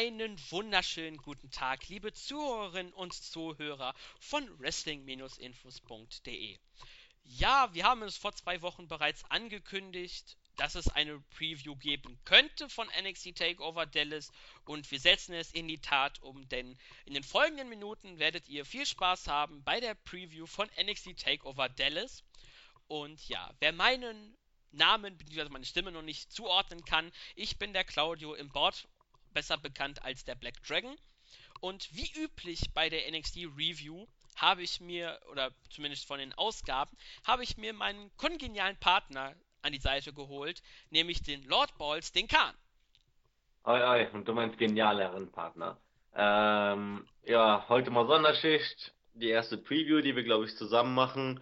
Einen wunderschönen guten Tag, liebe Zuhörerinnen und Zuhörer von Wrestling-Infos.de. Ja, wir haben es vor zwei Wochen bereits angekündigt, dass es eine Preview geben könnte von NXT Takeover Dallas und wir setzen es in die Tat um, denn in den folgenden Minuten werdet ihr viel Spaß haben bei der Preview von NXT Takeover Dallas. Und ja, wer meinen Namen bzw. meine Stimme noch nicht zuordnen kann, ich bin der Claudio im Board, besser bekannt als der Black Dragon. Und wie üblich bei der NXT Review habe ich mir, oder zumindest von den Ausgaben, habe ich mir meinen kongenialen Partner an die Seite geholt, nämlich den Lord Balls, den Khan. Oi, oi, und du meinst genialeren Partner. Ähm, ja, heute mal Sonderschicht, die erste Preview, die wir, glaube ich, zusammen machen.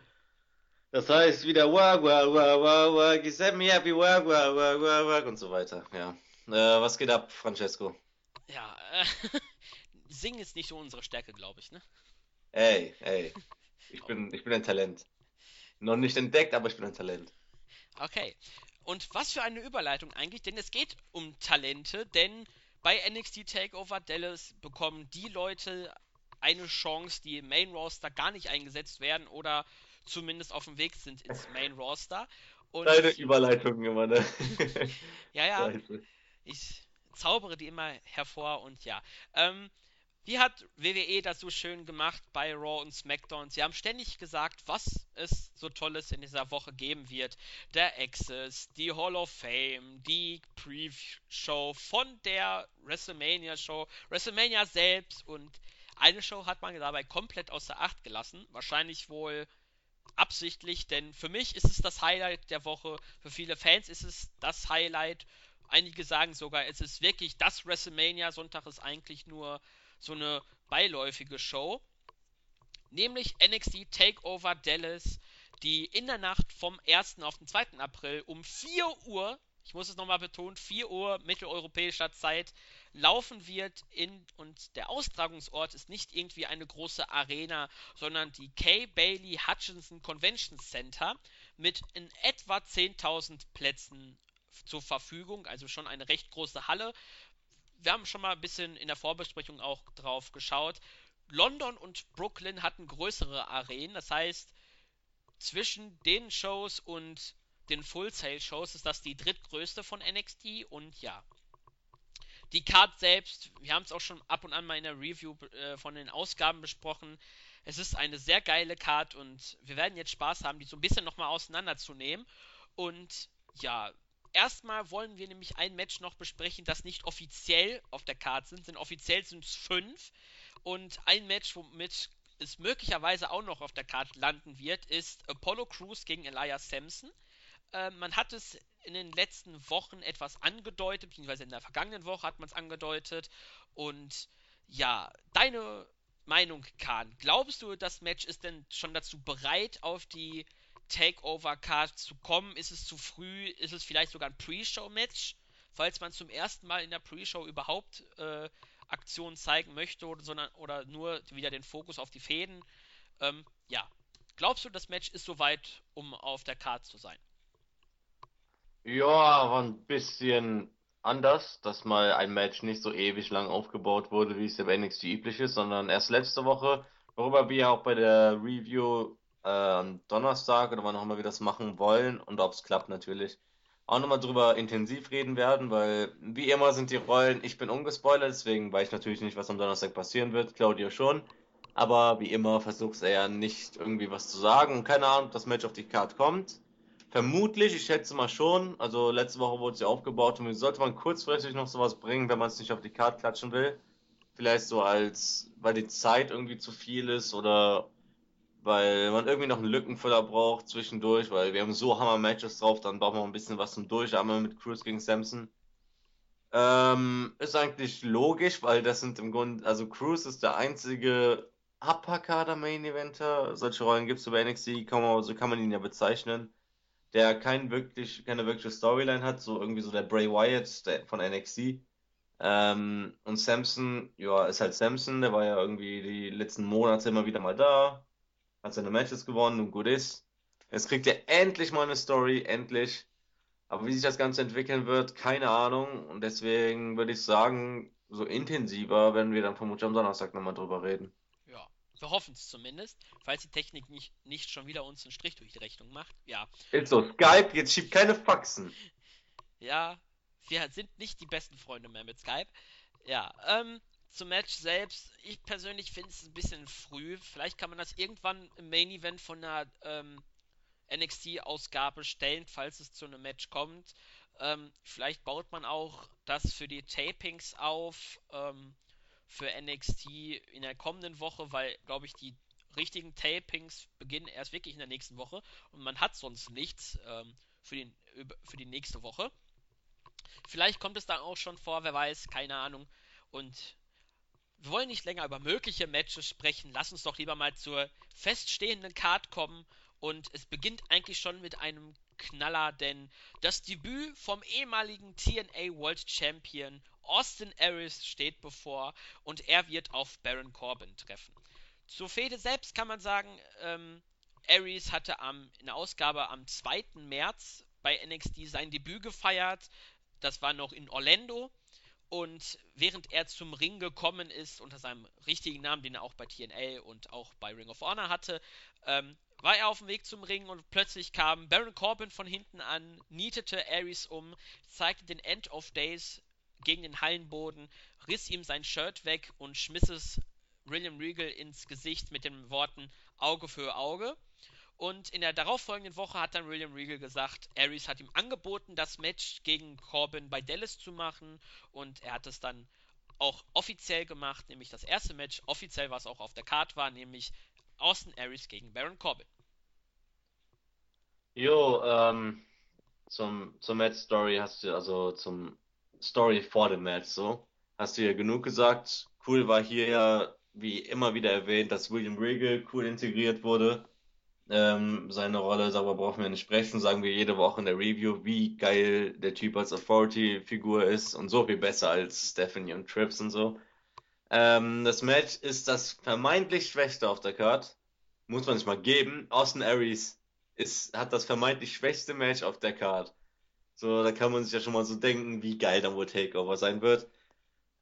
Das heißt wieder work, work, work, work, work, you set me happy, work, work, work, work, work und so weiter. Ja. Äh, was geht ab, Francesco? Ja, äh, singen ist nicht so unsere Stärke, glaube ich, ne? Ey, ey. Ich bin, ich bin ein Talent. Noch nicht entdeckt, aber ich bin ein Talent. Okay. Und was für eine Überleitung eigentlich, denn es geht um Talente, denn bei NXT Takeover Dallas bekommen die Leute eine Chance, die im Main Roster gar nicht eingesetzt werden oder zumindest auf dem Weg sind ins Main Roster. Und Deine Überleitung immer, ne? ja, ja. Ich zaubere die immer hervor und ja. Ähm, wie hat WWE das so schön gemacht bei Raw und SmackDown? Sie haben ständig gesagt, was es so Tolles in dieser Woche geben wird. Der Access, die Hall of Fame, die Pre-Show von der WrestleMania Show, WrestleMania selbst und eine Show hat man dabei komplett außer Acht gelassen. Wahrscheinlich wohl absichtlich, denn für mich ist es das Highlight der Woche. Für viele Fans ist es das Highlight. Einige sagen sogar, es ist wirklich das WrestleMania. Sonntag ist eigentlich nur so eine beiläufige Show. Nämlich NXT Takeover Dallas, die in der Nacht vom 1. auf den 2. April um 4 Uhr, ich muss es nochmal betonen, 4 Uhr mitteleuropäischer Zeit laufen wird in und der Austragungsort ist nicht irgendwie eine große Arena, sondern die Kay Bailey Hutchinson Convention Center mit in etwa 10.000 Plätzen zur Verfügung, also schon eine recht große Halle, wir haben schon mal ein bisschen in der Vorbesprechung auch drauf geschaut. London und Brooklyn hatten größere Arenen, das heißt, zwischen den Shows und den Full Sail Shows ist das die drittgrößte von NXT und ja. Die Card selbst, wir haben es auch schon ab und an mal in der Review äh, von den Ausgaben besprochen. Es ist eine sehr geile Card und wir werden jetzt Spaß haben, die so ein bisschen nochmal auseinanderzunehmen. Und ja, erstmal wollen wir nämlich ein Match noch besprechen, das nicht offiziell auf der Karte sind, denn offiziell sind es fünf. Und ein Match, womit es möglicherweise auch noch auf der Karte landen wird, ist Apollo Crews gegen Elias Sampson. Äh, man hat es in den letzten Wochen etwas angedeutet, beziehungsweise in der vergangenen Woche hat man es angedeutet. Und ja, deine Meinung, Kahn. Glaubst du, das Match ist denn schon dazu bereit, auf die Takeover-Card zu kommen? Ist es zu früh? Ist es vielleicht sogar ein Pre-Show-Match? Falls man zum ersten Mal in der Pre-Show überhaupt äh, Aktionen zeigen möchte oder, sondern, oder nur wieder den Fokus auf die Fäden. Ähm, ja. Glaubst du, das Match ist soweit, um auf der Card zu sein? Ja, war ein bisschen anders, dass mal ein Match nicht so ewig lang aufgebaut wurde, wie es im NXT üblich ist, sondern erst letzte Woche, worüber wir auch bei der Review äh, am Donnerstag oder wann auch immer wir das machen wollen und ob es klappt natürlich, auch nochmal drüber intensiv reden werden, weil wie immer sind die Rollen, ich bin ungespoilert, deswegen weiß ich natürlich nicht, was am Donnerstag passieren wird, Claudio schon. Aber wie immer versucht er ja nicht irgendwie was zu sagen. Keine Ahnung, ob das Match auf die Karte kommt. Vermutlich, ich schätze mal schon. Also letzte Woche wurde sie aufgebaut und sollte man kurzfristig noch sowas bringen, wenn man es nicht auf die Karte klatschen will. Vielleicht so als, weil die Zeit irgendwie zu viel ist oder weil man irgendwie noch einen Lückenfüller braucht zwischendurch, weil wir haben so Hammer-Matches drauf, dann brauchen wir ein bisschen was zum Durchatmen mit Cruz gegen Samson. Ähm, ist eigentlich logisch, weil das sind im Grunde, also Cruz ist der einzige Upper-Kader Main Eventer. Solche Rollen gibt es über NXT, man, so kann man ihn ja bezeichnen. Der kein wirklich, keine wirkliche Storyline hat, so irgendwie so der Bray Wyatt der, von NXT. Ähm, und Samson, ja, ist halt Samson, der war ja irgendwie die letzten Monate immer wieder mal da, hat seine Matches gewonnen und gut ist. Jetzt kriegt er endlich mal eine Story, endlich. Aber wie sich das Ganze entwickeln wird, keine Ahnung. Und deswegen würde ich sagen, so intensiver, wenn wir dann vermutlich am Donnerstag nochmal drüber reden. Ja, wir hoffen es zumindest, falls die Technik nicht, nicht schon wieder uns einen Strich durch die Rechnung macht. Ja. Ist so, Skype, jetzt schiebt keine Faxen. Ja, wir sind nicht die besten Freunde mehr mit Skype. Ja, ähm, zum Match selbst, ich persönlich finde es ein bisschen früh. Vielleicht kann man das irgendwann im Main Event von einer ähm, NXT-Ausgabe stellen, falls es zu einem Match kommt. Ähm, vielleicht baut man auch das für die Tapings auf ähm, für NXT in der kommenden Woche, weil, glaube ich, die richtigen Tapings beginnen erst wirklich in der nächsten Woche und man hat sonst nichts ähm, für, den, für die nächste Woche. Vielleicht kommt es dann auch schon vor, wer weiß, keine Ahnung. Und wir wollen nicht länger über mögliche Matches sprechen. Lass uns doch lieber mal zur feststehenden Card kommen. Und es beginnt eigentlich schon mit einem Knaller, denn das Debüt vom ehemaligen TNA World Champion Austin Aries steht bevor und er wird auf Baron Corbin treffen. Zur Fehde selbst kann man sagen, ähm, Aries hatte am, in der Ausgabe am 2. März bei NXT sein Debüt gefeiert. Das war noch in Orlando. Und während er zum Ring gekommen ist, unter seinem richtigen Namen, den er auch bei TNA und auch bei Ring of Honor hatte, ähm, war er auf dem Weg zum Ring und plötzlich kam Baron Corbin von hinten an, nietete Aries um, zeigte den End of Days gegen den Hallenboden, riss ihm sein Shirt weg und schmiss es William Regal ins Gesicht mit den Worten Auge für Auge. Und in der darauffolgenden Woche hat dann William Regal gesagt, Aries hat ihm angeboten, das Match gegen Corbin bei Dallas zu machen. Und er hat es dann auch offiziell gemacht, nämlich das erste Match, offiziell was auch auf der Card war, nämlich Austin Aries gegen Baron Corbin. Jo, ähm, zum, zum Match Story hast du, also zum Story vor dem Match so, hast du ja genug gesagt. Cool war hier ja, wie immer wieder erwähnt, dass William Regal cool integriert wurde ähm, seine Rolle, darüber brauchen wir nicht sprechen, sagen wir jede Woche in der Review, wie geil der Typ als Authority-Figur ist und so viel besser als Stephanie und Trips und so. Ähm, das Match ist das vermeintlich schwächste auf der Card. Muss man sich mal geben. Austin Aries ist, hat das vermeintlich schwächste Match auf der Card. So, da kann man sich ja schon mal so denken, wie geil dann wohl Takeover sein wird.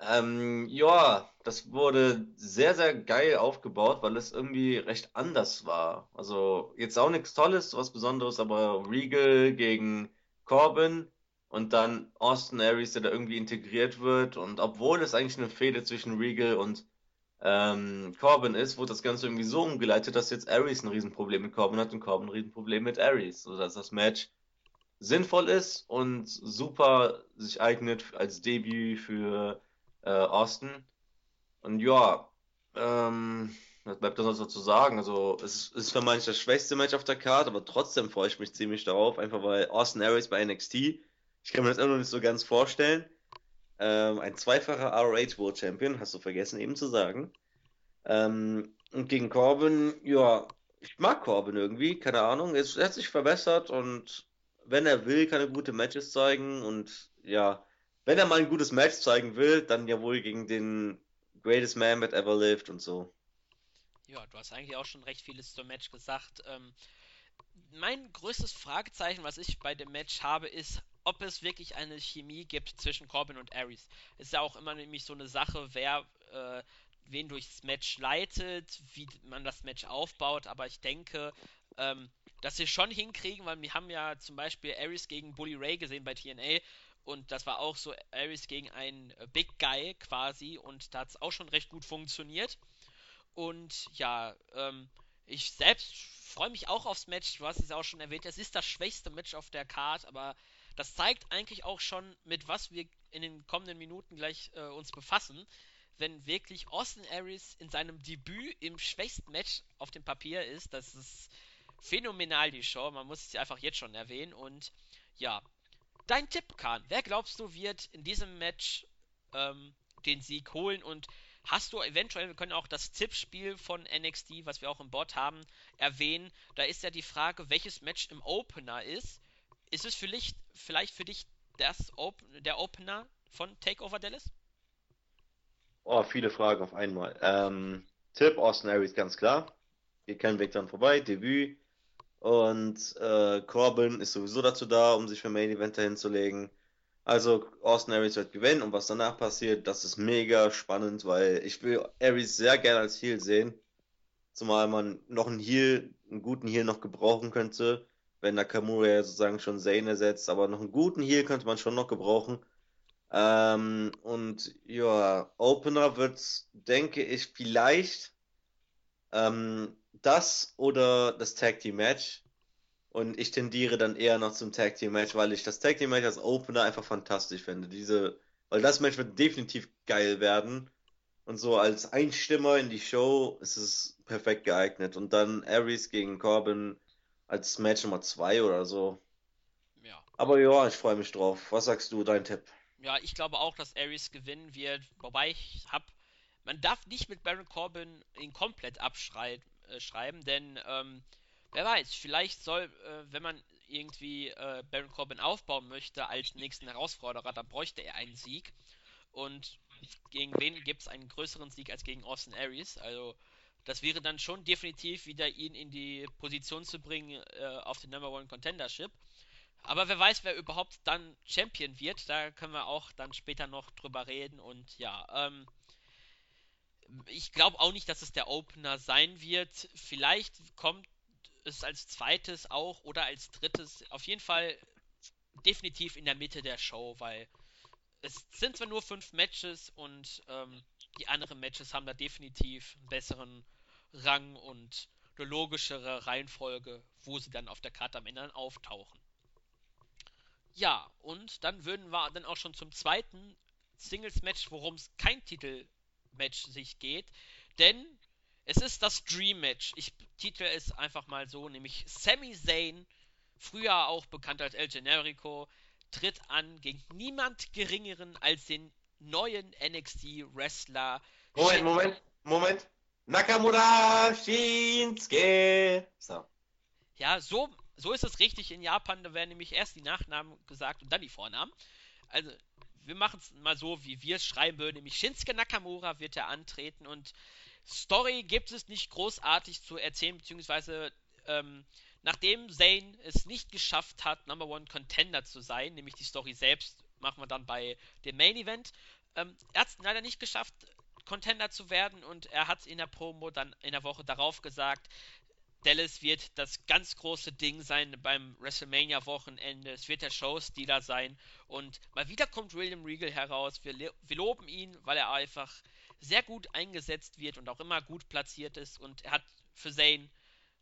Ähm, ja, das wurde sehr, sehr geil aufgebaut, weil es irgendwie recht anders war. Also jetzt auch nichts Tolles, was Besonderes, aber Regal gegen Corbin und dann Austin Aries, der da irgendwie integriert wird. Und obwohl es eigentlich eine Fehde zwischen Regal und ähm, Corbin ist, wurde das Ganze irgendwie so umgeleitet, dass jetzt Aries ein Riesenproblem mit Corbin hat und Corbin ein Riesenproblem mit Aries. Sodass das Match sinnvoll ist und super sich eignet als Debüt für äh, Austin. Und ja, ähm, was bleibt da sonst noch zu sagen? Also, es ist für manche das schwächste Match auf der Karte, aber trotzdem freue ich mich ziemlich darauf, einfach weil Austin Aries bei NXT, ich kann mir das immer noch nicht so ganz vorstellen. Ähm, ein zweifacher ROH World Champion, hast du vergessen eben zu sagen. Ähm, und gegen Corbin, ja, ich mag Corbin irgendwie, keine Ahnung. Er hat sich verbessert und wenn er will, kann er gute Matches zeigen und ja, wenn er mal ein gutes Match zeigen will, dann ja wohl gegen den Greatest Man that ever lived und so. Ja, du hast eigentlich auch schon recht vieles zum Match gesagt. Ähm, mein größtes Fragezeichen, was ich bei dem Match habe, ist, ob es wirklich eine Chemie gibt zwischen Corbin und Aries. Ist ja auch immer nämlich so eine Sache, wer äh, wen durchs Match leitet, wie man das Match aufbaut, aber ich denke, ähm, dass sie schon hinkriegen, weil wir haben ja zum Beispiel Aries gegen Bully Ray gesehen bei TNA und das war auch so Ares gegen einen äh, Big Guy quasi. Und da hat es auch schon recht gut funktioniert. Und ja, ähm, ich selbst freue mich auch aufs Match. Du hast es auch schon erwähnt. Es ist das schwächste Match auf der Card, aber das zeigt eigentlich auch schon, mit was wir in den kommenden Minuten gleich äh, uns befassen. Wenn wirklich Austin Aries in seinem Debüt im schwächsten Match auf dem Papier ist, das ist phänomenal, die Show. Man muss es einfach jetzt schon erwähnen. Und ja, Dein Tipp, Kahn. Wer glaubst du wird in diesem Match ähm, den Sieg holen? Und hast du eventuell, wir können auch das Tippspiel von NXT, was wir auch im Bot haben, erwähnen. Da ist ja die Frage, welches Match im Opener ist. Ist es vielleicht, vielleicht für dich das Op der Opener von Takeover Dallas? Oh, viele Fragen auf einmal. Ähm, Tipp, Austin Aries, ganz klar. Geht kein Weg dran vorbei. Debüt. Und äh, Corbin ist sowieso dazu da, um sich für Main Event hinzulegen. Also Austin Aries wird gewinnen und was danach passiert, das ist mega spannend, weil ich will Aries sehr gerne als Heel sehen. Zumal man noch einen Heal, einen guten Heal noch gebrauchen könnte, wenn Nakamura ja sozusagen schon Zane ersetzt, aber noch einen guten Heal könnte man schon noch gebrauchen. Ähm, und ja, Opener wird, denke ich, vielleicht ähm, das oder das Tag Team Match. Und ich tendiere dann eher noch zum Tag Team Match, weil ich das Tag Team Match als Opener einfach fantastisch finde. Diese, weil das Match wird definitiv geil werden. Und so als Einstimmer in die Show ist es perfekt geeignet. Und dann Aries gegen Corbin als Match Nummer 2 oder so. Ja. Aber ja, ich freue mich drauf. Was sagst du, dein Tipp? Ja, ich glaube auch, dass Aries gewinnen wird. Wobei ich habe, man darf nicht mit Baron Corbin ihn komplett abschreiben, äh, denn ähm, Wer weiß, vielleicht soll, äh, wenn man irgendwie äh, Baron Corbin aufbauen möchte als nächsten Herausforderer, dann bräuchte er einen Sieg. Und gegen wen gibt es einen größeren Sieg als gegen Austin Aries? Also, das wäre dann schon definitiv wieder ihn in die Position zu bringen äh, auf den Number One Contendership. Aber wer weiß, wer überhaupt dann Champion wird, da können wir auch dann später noch drüber reden. Und ja, ähm, ich glaube auch nicht, dass es der Opener sein wird. Vielleicht kommt es als zweites auch oder als drittes auf jeden Fall definitiv in der Mitte der Show, weil es sind zwar nur fünf Matches und ähm, die anderen Matches haben da definitiv einen besseren Rang und eine logischere Reihenfolge, wo sie dann auf der Karte am Ende auftauchen. Ja, und dann würden wir dann auch schon zum zweiten Singles-Match, worum es kein Titel-Match sich geht. Denn es ist das Dream Match. Ich titel es einfach mal so, nämlich Sami Zayn, früher auch bekannt als El Generico, tritt an gegen niemand geringeren als den neuen NXT Wrestler. Moment, Moment, Moment. Nakamura Shinsuke. So. Ja, so, so ist es richtig in Japan. Da werden nämlich erst die Nachnamen gesagt und dann die Vornamen. Also, wir machen es mal so, wie wir es schreiben würden. Nämlich Shinsuke Nakamura wird er antreten und Story gibt es nicht großartig zu erzählen, beziehungsweise ähm, nachdem Zane es nicht geschafft hat, Number One Contender zu sein, nämlich die Story selbst machen wir dann bei dem Main Event, ähm, er hat es leider nicht geschafft, Contender zu werden und er hat in der Promo dann in der Woche darauf gesagt, Dallas wird das ganz große Ding sein beim WrestleMania-Wochenende. Es wird der Showstealer sein. Und mal wieder kommt William Regal heraus. Wir, wir loben ihn, weil er einfach sehr gut eingesetzt wird und auch immer gut platziert ist. Und er hat für Zane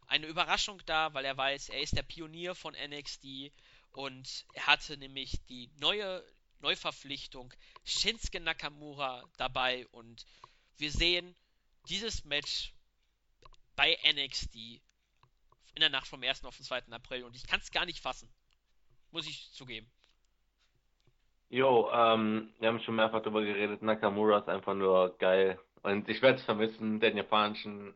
eine Überraschung da, weil er weiß, er ist der Pionier von NXT und er hatte nämlich die neue Neuverpflichtung Shinsuke Nakamura dabei und wir sehen dieses Match bei NXT in der Nacht vom 1. auf den 2. April und ich kann es gar nicht fassen. Muss ich zugeben. Jo, ähm, wir haben schon mehrfach darüber geredet. Nakamura ist einfach nur geil. Und ich werde es vermissen, den japanischen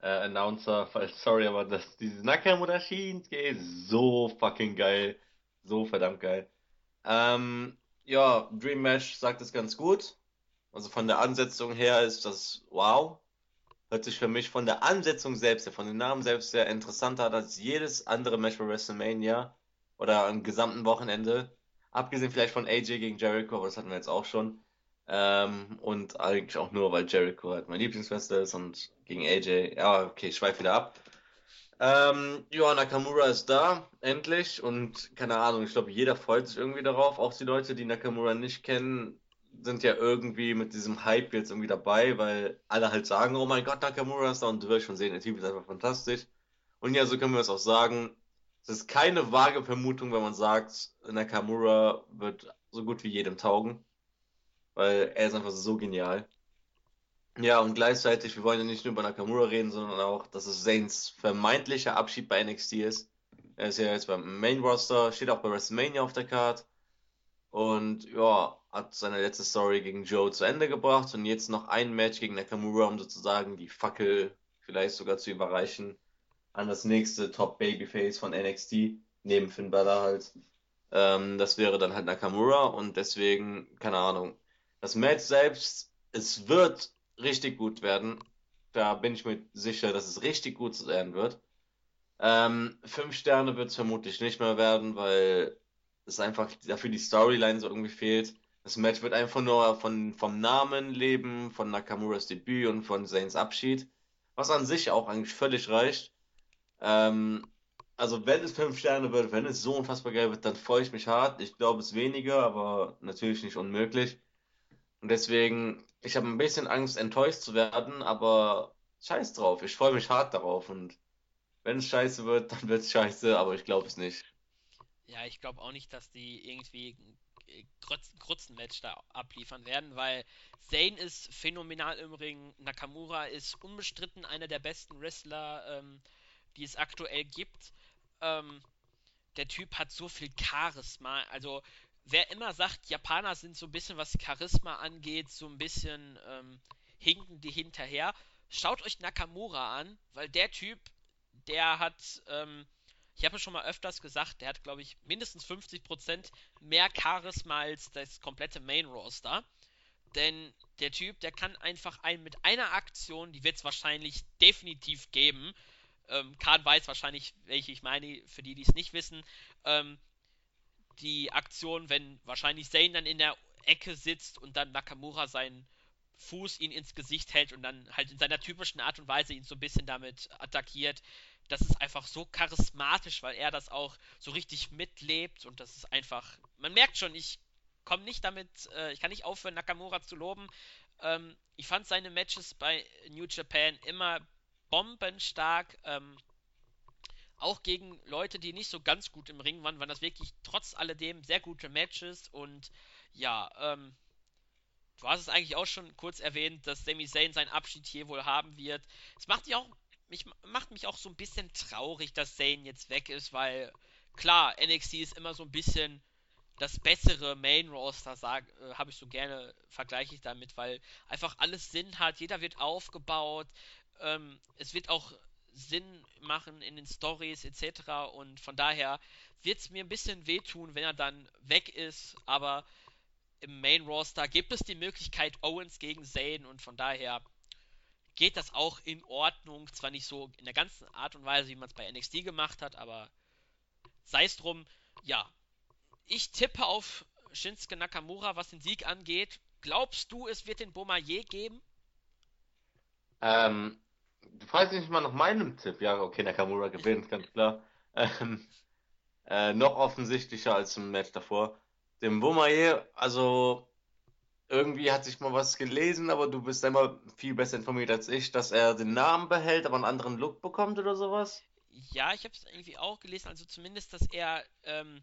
äh, Announcer. Sorry, aber das, dieses Nakamura Shinsuke ist so fucking geil. So verdammt geil. Ähm, ja, Dream Match sagt es ganz gut. Also von der Ansetzung her ist das wow. Hört sich für mich von der Ansetzung selbst, von den Namen selbst sehr interessanter an als jedes andere Match bei WrestleMania oder am gesamten Wochenende. Abgesehen vielleicht von AJ gegen Jericho, aber das hatten wir jetzt auch schon. Ähm, und eigentlich auch nur, weil Jericho halt mein Lieblingswrestler ist und gegen AJ. Ja, okay, ich schweife wieder ab. Ähm, ja, Nakamura ist da, endlich. Und keine Ahnung, ich glaube, jeder freut sich irgendwie darauf. Auch die Leute, die Nakamura nicht kennen, sind ja irgendwie mit diesem Hype jetzt irgendwie dabei, weil alle halt sagen, oh mein Gott, Nakamura ist da und du wirst schon sehen, der Typ ist einfach fantastisch. Und ja, so können wir es auch sagen. Es ist keine vage Vermutung, wenn man sagt, Nakamura wird so gut wie jedem taugen. Weil er ist einfach so genial. Ja, und gleichzeitig, wir wollen ja nicht nur über Nakamura reden, sondern auch, dass es Zanes vermeintlicher Abschied bei NXT ist. Er ist ja jetzt beim Main Roster, steht auch bei WrestleMania auf der Card. Und ja, hat seine letzte Story gegen Joe zu Ende gebracht und jetzt noch ein Match gegen Nakamura, um sozusagen die Fackel vielleicht sogar zu überreichen an das nächste Top Babyface von NXT, neben Finn Balor halt. Ähm, das wäre dann halt Nakamura und deswegen, keine Ahnung. Das Match selbst, es wird richtig gut werden. Da bin ich mir sicher, dass es richtig gut werden wird. Ähm, fünf Sterne wird es vermutlich nicht mehr werden, weil dass einfach dafür die Storyline so irgendwie fehlt. Das Match wird einfach nur von, vom Namen leben, von Nakamuras Debüt und von Zanes Abschied, was an sich auch eigentlich völlig reicht. Ähm, also wenn es fünf Sterne wird, wenn es so unfassbar geil wird, dann freue ich mich hart. Ich glaube es weniger, aber natürlich nicht unmöglich. Und deswegen, ich habe ein bisschen Angst, enttäuscht zu werden, aber scheiß drauf. Ich freue mich hart darauf. Und wenn es scheiße wird, dann wird es scheiße, aber ich glaube es nicht. Ja, ich glaube auch nicht, dass die irgendwie Grützenmatch da abliefern werden, weil Zane ist phänomenal im Ring, Nakamura ist unbestritten einer der besten Wrestler, ähm, die es aktuell gibt. Ähm, der Typ hat so viel Charisma, also wer immer sagt, Japaner sind so ein bisschen, was Charisma angeht, so ein bisschen ähm, hinken die hinterher, schaut euch Nakamura an, weil der Typ, der hat, ähm, ich habe es schon mal öfters gesagt, der hat, glaube ich, mindestens 50% mehr Charisma als das komplette Main Roster. Denn der Typ, der kann einfach einen mit einer Aktion, die wird es wahrscheinlich definitiv geben. Ähm, Kahn weiß wahrscheinlich, welche ich meine, für die, die es nicht wissen. Ähm, die Aktion, wenn wahrscheinlich Zane dann in der Ecke sitzt und dann Nakamura seinen Fuß ihn ins Gesicht hält und dann halt in seiner typischen Art und Weise ihn so ein bisschen damit attackiert das ist einfach so charismatisch, weil er das auch so richtig mitlebt und das ist einfach, man merkt schon, ich komme nicht damit, äh, ich kann nicht aufhören, Nakamura zu loben. Ähm, ich fand seine Matches bei New Japan immer bombenstark. Ähm, auch gegen Leute, die nicht so ganz gut im Ring waren, waren das wirklich trotz alledem sehr gute Matches und ja, ähm, du hast es eigentlich auch schon kurz erwähnt, dass Sami Zayn seinen Abschied hier wohl haben wird. Es macht dich auch mich, macht mich auch so ein bisschen traurig, dass Zane jetzt weg ist, weil klar, NXT ist immer so ein bisschen das bessere Main Roster, äh, habe ich so gerne, vergleiche ich damit, weil einfach alles Sinn hat, jeder wird aufgebaut, ähm, es wird auch Sinn machen in den Stories etc. Und von daher wird es mir ein bisschen wehtun, wenn er dann weg ist, aber im Main Roster gibt es die Möglichkeit Owens gegen Zane und von daher geht das auch in Ordnung. Zwar nicht so in der ganzen Art und Weise, wie man es bei NXT gemacht hat, aber sei es drum, ja. Ich tippe auf Shinsuke Nakamura, was den Sieg angeht. Glaubst du, es wird den Bomaye geben? Ähm, du fragst mich mal nach meinem Tipp. Ja, okay, Nakamura gewinnt, ganz klar. Ähm, äh, noch offensichtlicher als im Match davor. Dem Bomaye, also irgendwie hat sich mal was gelesen, aber du bist immer viel besser informiert als ich, dass er den Namen behält, aber einen anderen Look bekommt oder sowas? Ja, ich habe es irgendwie auch gelesen, also zumindest, dass er ähm,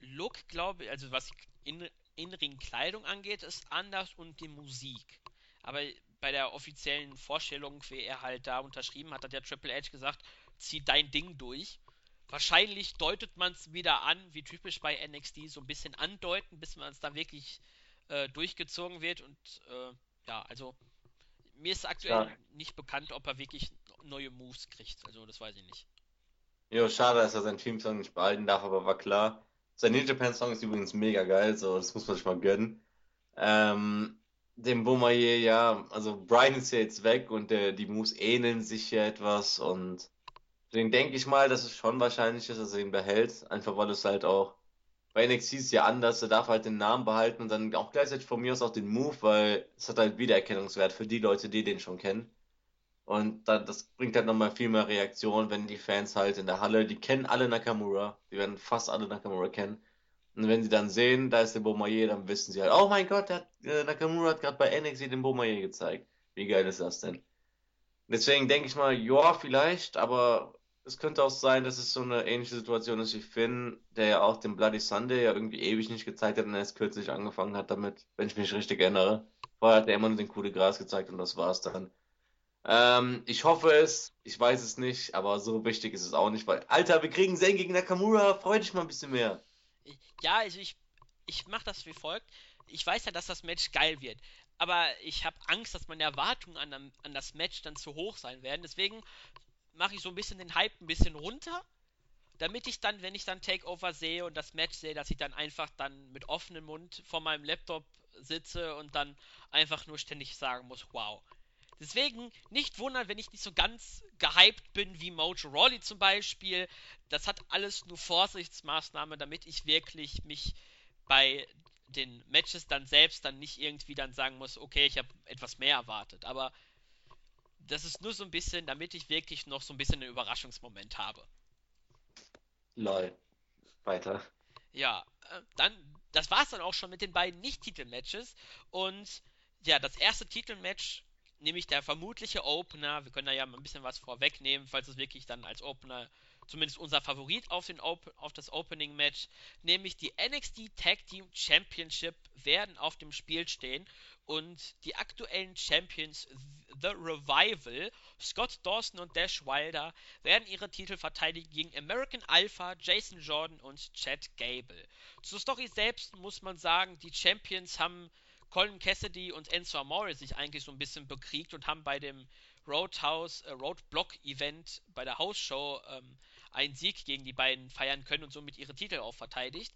Look, glaube ich, also was in, Innenring-Kleidung angeht, ist anders und die Musik. Aber bei der offiziellen Vorstellung, wie er halt da unterschrieben hat, hat der Triple H gesagt, zieh dein Ding durch. Wahrscheinlich deutet man es wieder an, wie typisch bei NXT, so ein bisschen andeuten, bis man es dann wirklich äh, durchgezogen wird. Und äh, ja, also mir ist aktuell ja. nicht bekannt, ob er wirklich neue Moves kriegt. Also das weiß ich nicht. Jo, schade, dass er seinen Teamsong nicht behalten darf, aber war klar. Sein Ninja Japan Song ist übrigens mega geil, so das muss man sich mal gönnen. Ähm, dem Bomaye, ja, also Brian ist ja jetzt weg und der, die Moves ähneln sich ja etwas und deswegen denke ich mal, dass es schon wahrscheinlich ist, dass er ihn behält, einfach weil es halt auch bei NXT ist ja anders, er darf halt den Namen behalten und dann auch gleichzeitig von mir aus auch den Move, weil es hat halt Wiedererkennungswert für die Leute, die den schon kennen. Und dann, das bringt halt nochmal viel mehr Reaktion, wenn die Fans halt in der Halle, die kennen alle Nakamura, die werden fast alle Nakamura kennen. Und wenn sie dann sehen, da ist der Bomaye, dann wissen sie halt, oh mein Gott, der, äh, Nakamura hat gerade bei NXT den Bomaye gezeigt. Wie geil ist das denn? Deswegen denke ich mal, ja, vielleicht, aber es könnte auch sein, dass es so eine ähnliche Situation ist wie Finn, der ja auch den Bloody Sunday ja irgendwie ewig nicht gezeigt hat und erst kürzlich angefangen hat damit, wenn ich mich richtig erinnere. Vorher hat er immer nur den Coup de Gras gezeigt und das war's dann. Ähm, ich hoffe es, ich weiß es nicht, aber so wichtig ist es auch nicht, weil, Alter, wir kriegen Zen gegen Nakamura, freu dich mal ein bisschen mehr. Ja, also ich, ich mach das wie folgt. Ich weiß ja, dass das Match geil wird, aber ich habe Angst, dass meine Erwartungen an, an das Match dann zu hoch sein werden. Deswegen mache ich so ein bisschen den Hype ein bisschen runter, damit ich dann, wenn ich dann Takeover sehe und das Match sehe, dass ich dann einfach dann mit offenem Mund vor meinem Laptop sitze und dann einfach nur ständig sagen muss, wow. Deswegen nicht wundern, wenn ich nicht so ganz gehypt bin wie Mojo Rawley zum Beispiel. Das hat alles nur Vorsichtsmaßnahme, damit ich wirklich mich bei den Matches dann selbst dann nicht irgendwie dann sagen muss, okay, ich habe etwas mehr erwartet. Aber das ist nur so ein bisschen, damit ich wirklich noch so ein bisschen einen Überraschungsmoment habe. Lol. Weiter. Ja, äh, dann, das war's dann auch schon mit den beiden Nicht-Titel-Matches. Und ja, das erste Titelmatch, nämlich der vermutliche Opener, wir können da ja mal ein bisschen was vorwegnehmen, falls es wirklich dann als Opener zumindest unser Favorit auf, den Op auf das Opening Match, nämlich die NXT Tag Team Championship werden auf dem Spiel stehen und die aktuellen Champions The Revival, Scott Dawson und Dash Wilder, werden ihre Titel verteidigen gegen American Alpha, Jason Jordan und Chad Gable. Zur Story selbst muss man sagen, die Champions haben Colin Cassidy und Enzo Amore sich eigentlich so ein bisschen bekriegt und haben bei dem Roadhouse, äh, Roadblock Event bei der Hausshow ähm, einen Sieg gegen die beiden feiern können und somit ihre Titel auch verteidigt.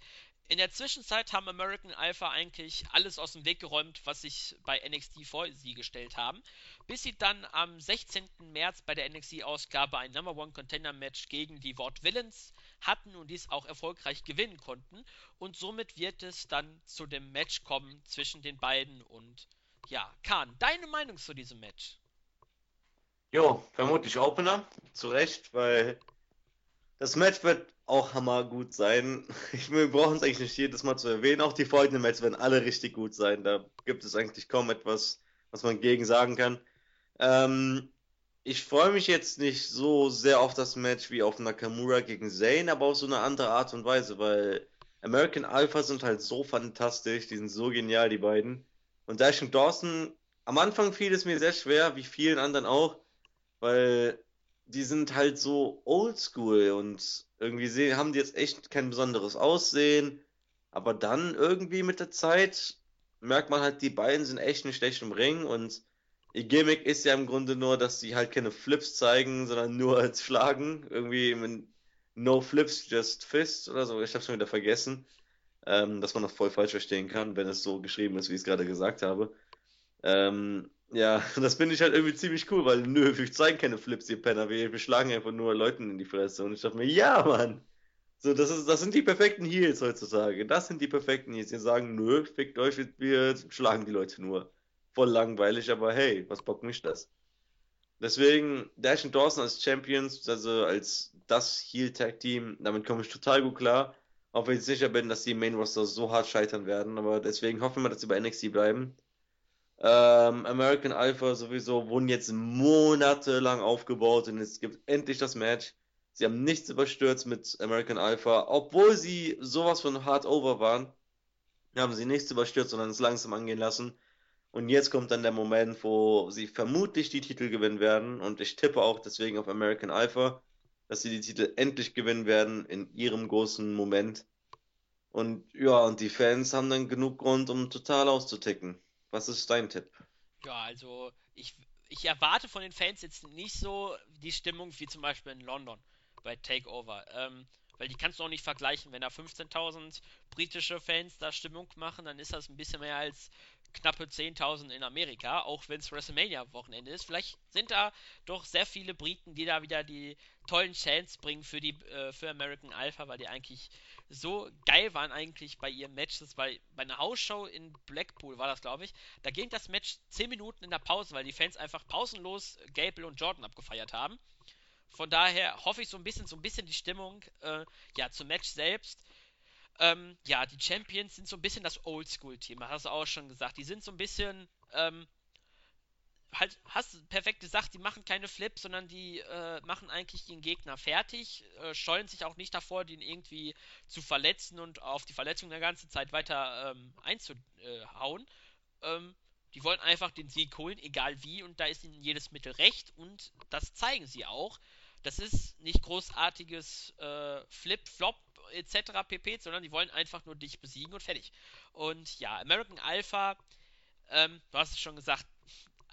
In der Zwischenzeit haben American Alpha eigentlich alles aus dem Weg geräumt, was sich bei NXT vor sie gestellt haben, bis sie dann am 16. März bei der NXT-Ausgabe ein Number One Contender Match gegen die Ward Villains hatten und dies auch erfolgreich gewinnen konnten. Und somit wird es dann zu dem Match kommen zwischen den beiden. Und ja, Kahn, deine Meinung zu diesem Match? Jo, vermutlich Opener, zu Recht, weil das Match wird auch hammergut sein. Ich, wir brauchen es eigentlich nicht jedes Mal zu erwähnen. Auch die folgenden Matches werden alle richtig gut sein. Da gibt es eigentlich kaum etwas, was man gegen sagen kann. Ähm, ich freue mich jetzt nicht so sehr auf das Match wie auf Nakamura gegen Zayn, aber auf so eine andere Art und Weise, weil American Alpha sind halt so fantastisch, die sind so genial, die beiden. Und Dash und Dawson, am Anfang fiel es mir sehr schwer, wie vielen anderen auch, weil die sind halt so oldschool und irgendwie sehen, haben die jetzt echt kein besonderes Aussehen. Aber dann irgendwie mit der Zeit merkt man halt, die beiden sind echt nicht schlecht im Ring und ihr Gimmick ist ja im Grunde nur, dass sie halt keine Flips zeigen, sondern nur als Schlagen. Irgendwie mit No Flips, just Fist oder so. Ich hab's schon wieder vergessen. Ähm, dass man das voll falsch verstehen kann, wenn es so geschrieben ist, wie ich es gerade gesagt habe. Ähm, ja, das finde ich halt irgendwie ziemlich cool, weil nö, wir zeigen keine Flips, ihr Penner, wir, wir schlagen einfach nur Leuten in die Fresse. Und ich dachte mir, ja, Mann. So, das, ist, das sind die perfekten Heels heutzutage. Das sind die perfekten Heels. Die sagen, nö, fickt euch, wir schlagen die Leute nur. Voll langweilig, aber hey, was bockt mich das? Deswegen, Dash und Dawson als Champions, also als das Heel-Tag-Team, damit komme ich total gut klar. Auch wenn ich sicher bin, dass die Main Roster so hart scheitern werden. Aber deswegen hoffen wir, dass sie bei NXT bleiben. Ähm, American Alpha sowieso wurden jetzt monatelang aufgebaut und es gibt endlich das Match. Sie haben nichts überstürzt mit American Alpha, obwohl sie sowas von hard over waren. Haben sie nichts überstürzt, sondern es langsam angehen lassen. Und jetzt kommt dann der Moment, wo sie vermutlich die Titel gewinnen werden. Und ich tippe auch deswegen auf American Alpha, dass sie die Titel endlich gewinnen werden in ihrem großen Moment. Und ja, und die Fans haben dann genug Grund, um total auszuticken. Was ist dein Tipp? Ja, also ich, ich erwarte von den Fans jetzt nicht so die Stimmung wie zum Beispiel in London bei Takeover. Ähm, weil die kannst du auch nicht vergleichen. Wenn da 15.000 britische Fans da Stimmung machen, dann ist das ein bisschen mehr als knappe 10.000 in Amerika, auch wenn es WrestleMania-Wochenende ist. Vielleicht sind da doch sehr viele Briten, die da wieder die tollen Chants bringen für die äh, für American Alpha, weil die eigentlich so geil waren eigentlich bei ihren Matches, weil bei einer Hausshow in Blackpool war das, glaube ich, da ging das Match 10 Minuten in der Pause, weil die Fans einfach pausenlos Gable und Jordan abgefeiert haben. Von daher hoffe ich so ein bisschen, so ein bisschen die Stimmung, äh, ja, zum Match selbst. Ähm, ja, die Champions sind so ein bisschen das Oldschool-Team, hast du auch schon gesagt. Die sind so ein bisschen, ähm, halt, hast perfekt gesagt, die machen keine Flips, sondern die äh, machen eigentlich den Gegner fertig, äh, scheuen sich auch nicht davor, den irgendwie zu verletzen und auf die Verletzung der ganze Zeit weiter ähm, einzuhauen. Ähm, die wollen einfach den Sieg holen, egal wie, und da ist ihnen jedes Mittel recht und das zeigen sie auch. Das ist nicht großartiges äh, Flip-Flop etc. pp, sondern die wollen einfach nur dich besiegen und fertig. Und ja, American Alpha, ähm, du hast es schon gesagt,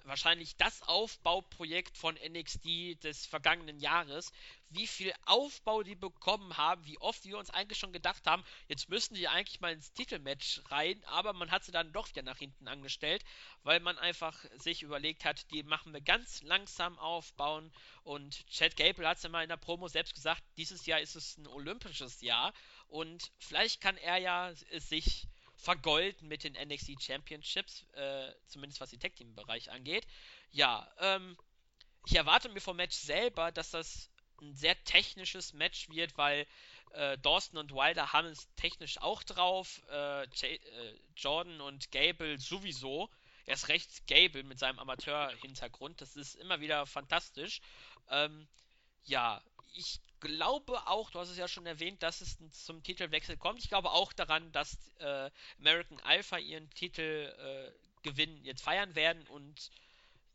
wahrscheinlich das Aufbauprojekt von NXT des vergangenen Jahres, wie viel Aufbau die bekommen haben, wie oft wir uns eigentlich schon gedacht haben, jetzt müssten die eigentlich mal ins Titelmatch rein, aber man hat sie dann doch wieder nach hinten angestellt, weil man einfach sich überlegt hat, die machen wir ganz langsam aufbauen. Und Chad Gable hat es ja mal in der Promo selbst gesagt, dieses Jahr ist es ein olympisches Jahr und vielleicht kann er ja sich vergolden mit den NXT Championships, äh, zumindest was die Tag Team Bereich angeht. Ja, ähm, ich erwarte mir vom Match selber, dass das ein sehr technisches Match wird, weil äh, Dawson und Wilder haben es technisch auch drauf, äh, äh, Jordan und Gable sowieso. Erst recht Gable mit seinem Amateur-Hintergrund, das ist immer wieder fantastisch. Ähm, ja, ich glaube auch, du hast es ja schon erwähnt, dass es zum Titelwechsel kommt. Ich glaube auch daran, dass äh, American Alpha ihren Titelgewinn äh, jetzt feiern werden und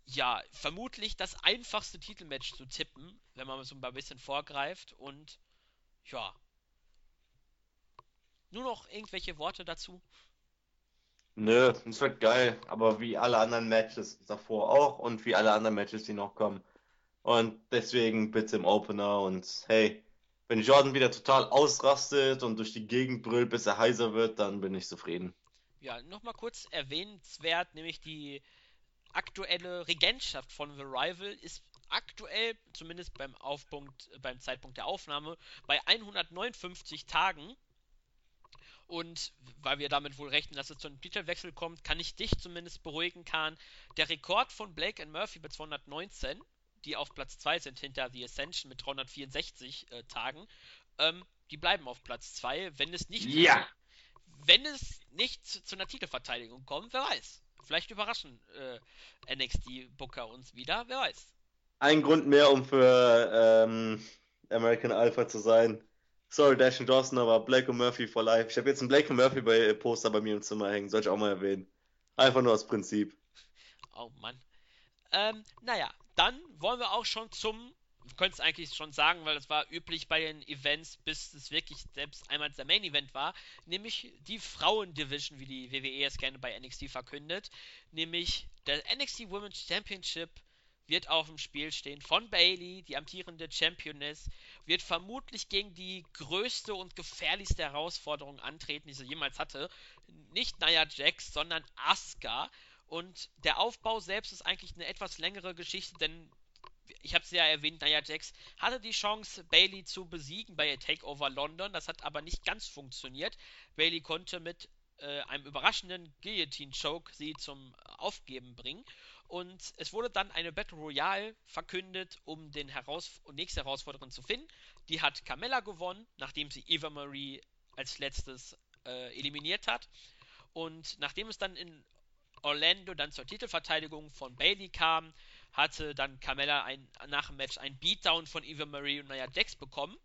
ja, vermutlich das einfachste Titelmatch zu tippen, wenn man so ein bisschen vorgreift und ja. Nur noch irgendwelche Worte dazu? Nö, es wird geil, aber wie alle anderen Matches davor auch und wie alle anderen Matches, die noch kommen. Und deswegen bitte im Opener und hey, wenn Jordan wieder total ausrastet und durch die Gegend brüllt, bis er heiser wird, dann bin ich zufrieden. Ja, nochmal kurz erwähnenswert, nämlich die aktuelle Regentschaft von The Rival ist aktuell, zumindest beim Aufpunkt, beim Zeitpunkt der Aufnahme, bei 159 Tagen. Und weil wir damit wohl rechnen, dass es zu einem Titelwechsel kommt, kann ich dich zumindest beruhigen, Kahn. Der Rekord von Blake and Murphy bei 219 die auf Platz 2 sind hinter The Ascension mit 364 äh, Tagen, ähm, die bleiben auf Platz 2, wenn es nicht ja. wenn es nicht zu, zu, einer Titelverteidigung kommt, wer weiß. Vielleicht überraschen äh, NXT Booker uns wieder, wer weiß. Ein Grund mehr, um für ähm, American Alpha zu sein. Sorry, Dash und Dawson, aber Blake und Murphy for life. Ich habe jetzt einen Blake und Murphy bei Poster bei mir im Zimmer hängen, soll ich auch mal erwähnen. Einfach nur aus Prinzip. Oh Mann. Ähm, naja, dann wollen wir auch schon zum, können es eigentlich schon sagen, weil es war üblich bei den Events, bis es wirklich selbst einmal der Main Event war, nämlich die Frauen-Division, wie die WWE es gerne bei NXT verkündet, nämlich der NXT Women's Championship wird auf dem Spiel stehen von Bailey, die amtierende Championess, wird vermutlich gegen die größte und gefährlichste Herausforderung antreten, die sie jemals hatte. Nicht Nia Jax, sondern Asuka. Und der Aufbau selbst ist eigentlich eine etwas längere Geschichte, denn ich habe es ja erwähnt, Nia Jax hatte die Chance, Bailey zu besiegen bei Takeover London. Das hat aber nicht ganz funktioniert. Bailey konnte mit äh, einem überraschenden Guillotine-Choke sie zum Aufgeben bringen. Und es wurde dann eine Battle Royale verkündet, um den Heraus nächste Herausforderin zu finden. Die hat Carmella gewonnen, nachdem sie Eva Marie als letztes äh, eliminiert hat. Und nachdem es dann in Orlando dann zur Titelverteidigung von Bailey kam, hatte dann Carmella ein, nach dem Match ein Beatdown von Eva Marie und Nia Jax bekommen.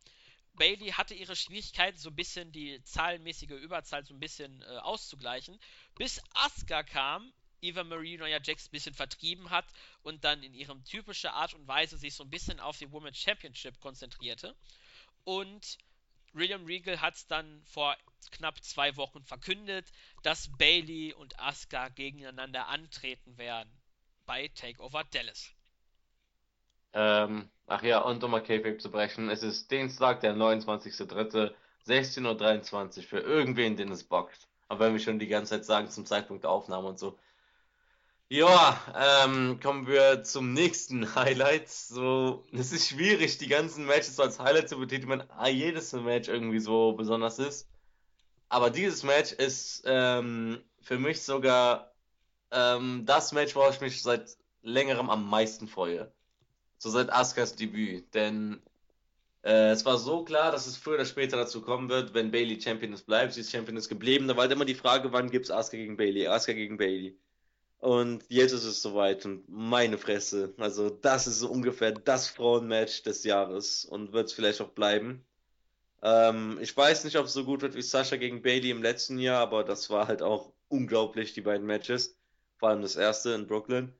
Bailey hatte ihre Schwierigkeiten, so ein bisschen die zahlenmäßige Überzahl so ein bisschen äh, auszugleichen, bis Asuka kam, Eva Marie und Nia Jax ein bisschen vertrieben hat und dann in ihrem typischen Art und Weise sich so ein bisschen auf die Women's Championship konzentrierte. Und William Regal hat es dann vor knapp zwei Wochen verkündet, dass Bailey und Asuka gegeneinander antreten werden bei Takeover Dallas. Ähm, ach ja, und um mal Kayfabe zu brechen, es ist Dienstag, der 29.03., 16.23 Uhr für irgendwen, den es bockt. Aber wenn wir schon die ganze Zeit sagen, zum Zeitpunkt der Aufnahme und so, ja, ähm, kommen wir zum nächsten Highlight. So, es ist schwierig, die ganzen Matches so als Highlight zu betiteln, wenn jedes Match irgendwie so besonders ist. Aber dieses Match ist ähm, für mich sogar ähm, das Match, worauf ich mich seit längerem am meisten freue. So seit Askas Debüt. Denn äh, es war so klar, dass es früher oder später dazu kommen wird, wenn Bailey Championess bleibt. Sie ist Championess geblieben. Da war halt immer die Frage, wann gibt es Asuka gegen Bailey? Asuka gegen Bailey. Und jetzt ist es soweit und meine Fresse. Also, das ist so ungefähr das Frauenmatch des Jahres und wird es vielleicht auch bleiben. Ähm, ich weiß nicht, ob es so gut wird wie Sascha gegen Bailey im letzten Jahr, aber das war halt auch unglaublich, die beiden Matches. Vor allem das erste in Brooklyn.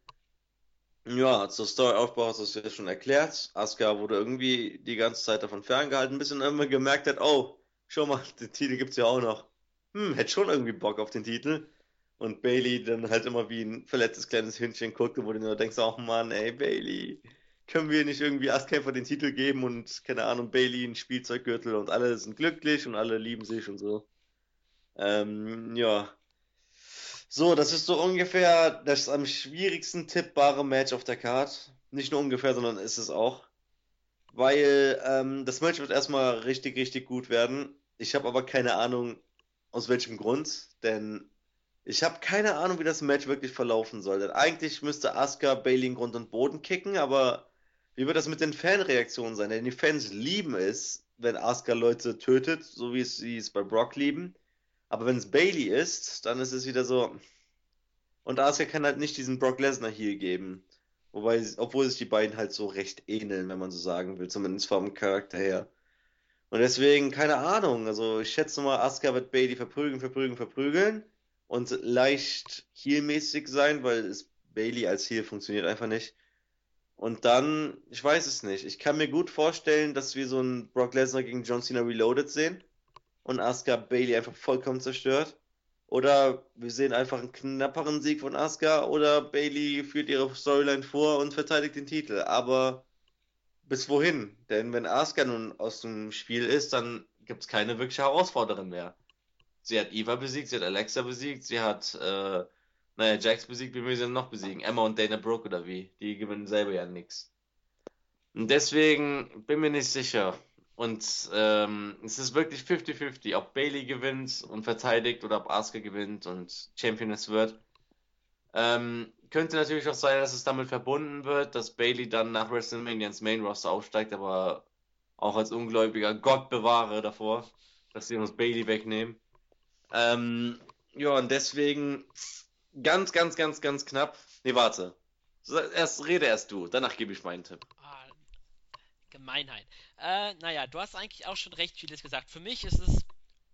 Ja, zur Story-Aufbau hast du es ja schon erklärt. Asuka wurde irgendwie die ganze Zeit davon ferngehalten, bis er immer gemerkt hat, oh, schau mal, den Titel gibt's ja auch noch. Hm, hätte schon irgendwie Bock auf den Titel. Und Bailey dann halt immer wie ein verletztes kleines Hündchen guckt, wo du nur denkst, ach Mann, ey, Bailey, können wir nicht irgendwie Askkämpfer den Titel geben und, keine Ahnung, Bailey ein Spielzeuggürtel und alle sind glücklich und alle lieben sich und so. Ähm, ja. So, das ist so ungefähr das am schwierigsten tippbare Match auf der Card. Nicht nur ungefähr, sondern ist es auch. Weil ähm, das Match wird erstmal richtig, richtig gut werden. Ich habe aber keine Ahnung, aus welchem Grund. Denn ich habe keine Ahnung, wie das Match wirklich verlaufen soll. Denn eigentlich müsste Asuka Bailey in Grund und Boden kicken, aber wie wird das mit den Fanreaktionen sein? Denn die Fans lieben es, wenn Asuka Leute tötet, so wie sie es bei Brock lieben. Aber wenn es Bailey ist, dann ist es wieder so. Und Asuka kann halt nicht diesen Brock Lesnar hier geben. Wobei, obwohl sich die beiden halt so recht ähneln, wenn man so sagen will, zumindest vom Charakter her. Und deswegen, keine Ahnung, also ich schätze mal, Asuka wird Bailey verprügeln, verprügeln, verprügeln und leicht Heel-mäßig sein, weil es Bailey als Heel funktioniert einfach nicht. Und dann, ich weiß es nicht. Ich kann mir gut vorstellen, dass wir so einen Brock Lesnar gegen John Cena Reloaded sehen und Asuka Bailey einfach vollkommen zerstört. Oder wir sehen einfach einen knapperen Sieg von Asuka oder Bailey führt ihre Storyline vor und verteidigt den Titel. Aber bis wohin? Denn wenn Asuka nun aus dem Spiel ist, dann gibt es keine wirkliche Herausforderin mehr. Sie hat Eva besiegt, sie hat Alexa besiegt, sie hat äh, naja, Jax besiegt, wie müssen sie noch besiegen? Emma und Dana Brooke oder wie? Die gewinnen selber ja nichts. Und deswegen bin mir nicht sicher. Und ähm, es ist wirklich 50-50, ob Bailey gewinnt und verteidigt oder ob Asuka gewinnt und Championess wird. Ähm, könnte natürlich auch sein, dass es damit verbunden wird, dass Bailey dann nach WrestleMania ins Main Roster aufsteigt, aber auch als Ungläubiger Gott bewahre davor, dass sie uns Bailey wegnehmen. Ähm, ja, und deswegen Ganz, ganz, ganz, ganz knapp. Nee, warte. Erst rede erst du, danach gebe ich meinen Tipp. Ah, Gemeinheit. Äh, naja, du hast eigentlich auch schon recht vieles gesagt. Für mich ist es,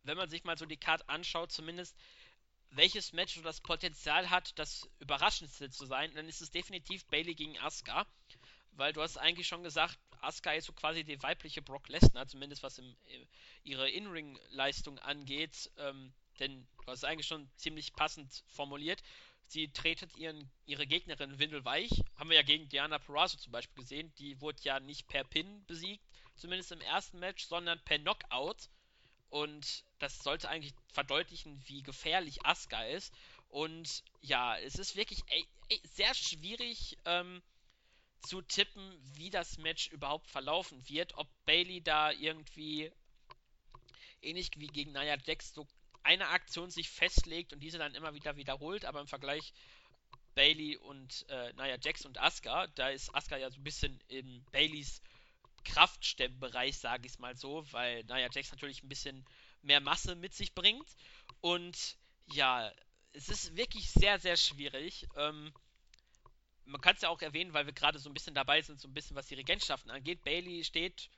wenn man sich mal so die Karte anschaut, zumindest welches Match so das Potenzial hat, das überraschendste zu sein, dann ist es definitiv Bailey gegen Asuka. Weil du hast eigentlich schon gesagt, Asuka ist so quasi die weibliche Brock Lesnar, zumindest was im, ihre In-Ring-Leistung angeht. Ähm, denn du hast es eigentlich schon ziemlich passend formuliert. Sie tretet ihren, ihre Gegnerin windelweich. Haben wir ja gegen Diana Perazzo zum Beispiel gesehen. Die wurde ja nicht per Pin besiegt, zumindest im ersten Match, sondern per Knockout. Und das sollte eigentlich verdeutlichen, wie gefährlich Asuka ist. Und ja, es ist wirklich ey, ey, sehr schwierig ähm, zu tippen, wie das Match überhaupt verlaufen wird. Ob Bailey da irgendwie ähnlich wie gegen Nia Jax so eine Aktion sich festlegt und diese dann immer wieder wiederholt, aber im Vergleich Bailey und, äh, naja, Jax und Asuka, da ist Asuka ja so ein bisschen in Baileys Kraftstemmbereich, sage ich es mal so, weil, naja, Jax natürlich ein bisschen mehr Masse mit sich bringt. Und ja, es ist wirklich sehr, sehr schwierig. Ähm, man kann es ja auch erwähnen, weil wir gerade so ein bisschen dabei sind, so ein bisschen was die Regentschaften angeht. Bailey steht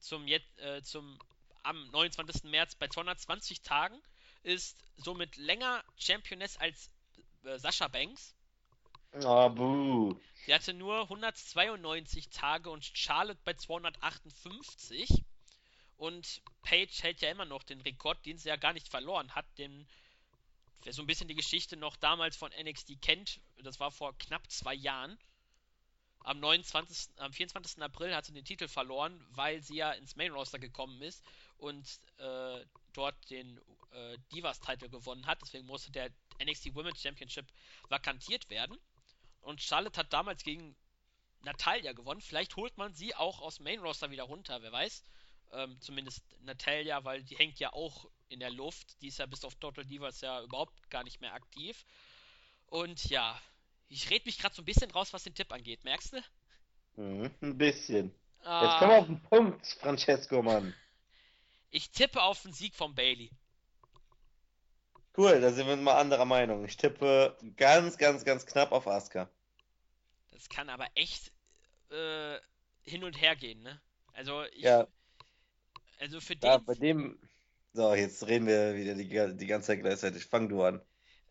zum, äh, zum am 29. März bei 220 Tagen ist somit länger Championess als äh, Sascha Banks. Ah, buh. Sie hatte nur 192 Tage und Charlotte bei 258. Und Paige hält ja immer noch den Rekord, den sie ja gar nicht verloren hat. Den, wer so ein bisschen die Geschichte noch damals von NXT kennt, das war vor knapp zwei Jahren. Am, 29, am 24. April hat sie den Titel verloren, weil sie ja ins Main Roster gekommen ist und äh, dort den äh, Divas-Titel gewonnen hat. Deswegen musste der NXT Women's Championship vakantiert werden. Und Charlotte hat damals gegen Natalia gewonnen. Vielleicht holt man sie auch aus Main Roster wieder runter, wer weiß. Ähm, zumindest Natalia, weil die hängt ja auch in der Luft. Die ist ja bis auf Total Divas ja überhaupt gar nicht mehr aktiv. Und ja, ich rede mich gerade so ein bisschen raus, was den Tipp angeht, merkst du? Mhm, ein bisschen. Ah, Jetzt komm auf den Punkt, Francesco, Mann. Ich tippe auf den Sieg von Bailey. Cool, da sind wir mal anderer Meinung. Ich tippe ganz, ganz, ganz knapp auf Asuka. Das kann aber echt äh, hin und her gehen, ne? Also ich, ja. Also für den. Ja, bei dem. So, jetzt reden wir wieder die, die ganze Zeit gleichzeitig. Fang du an.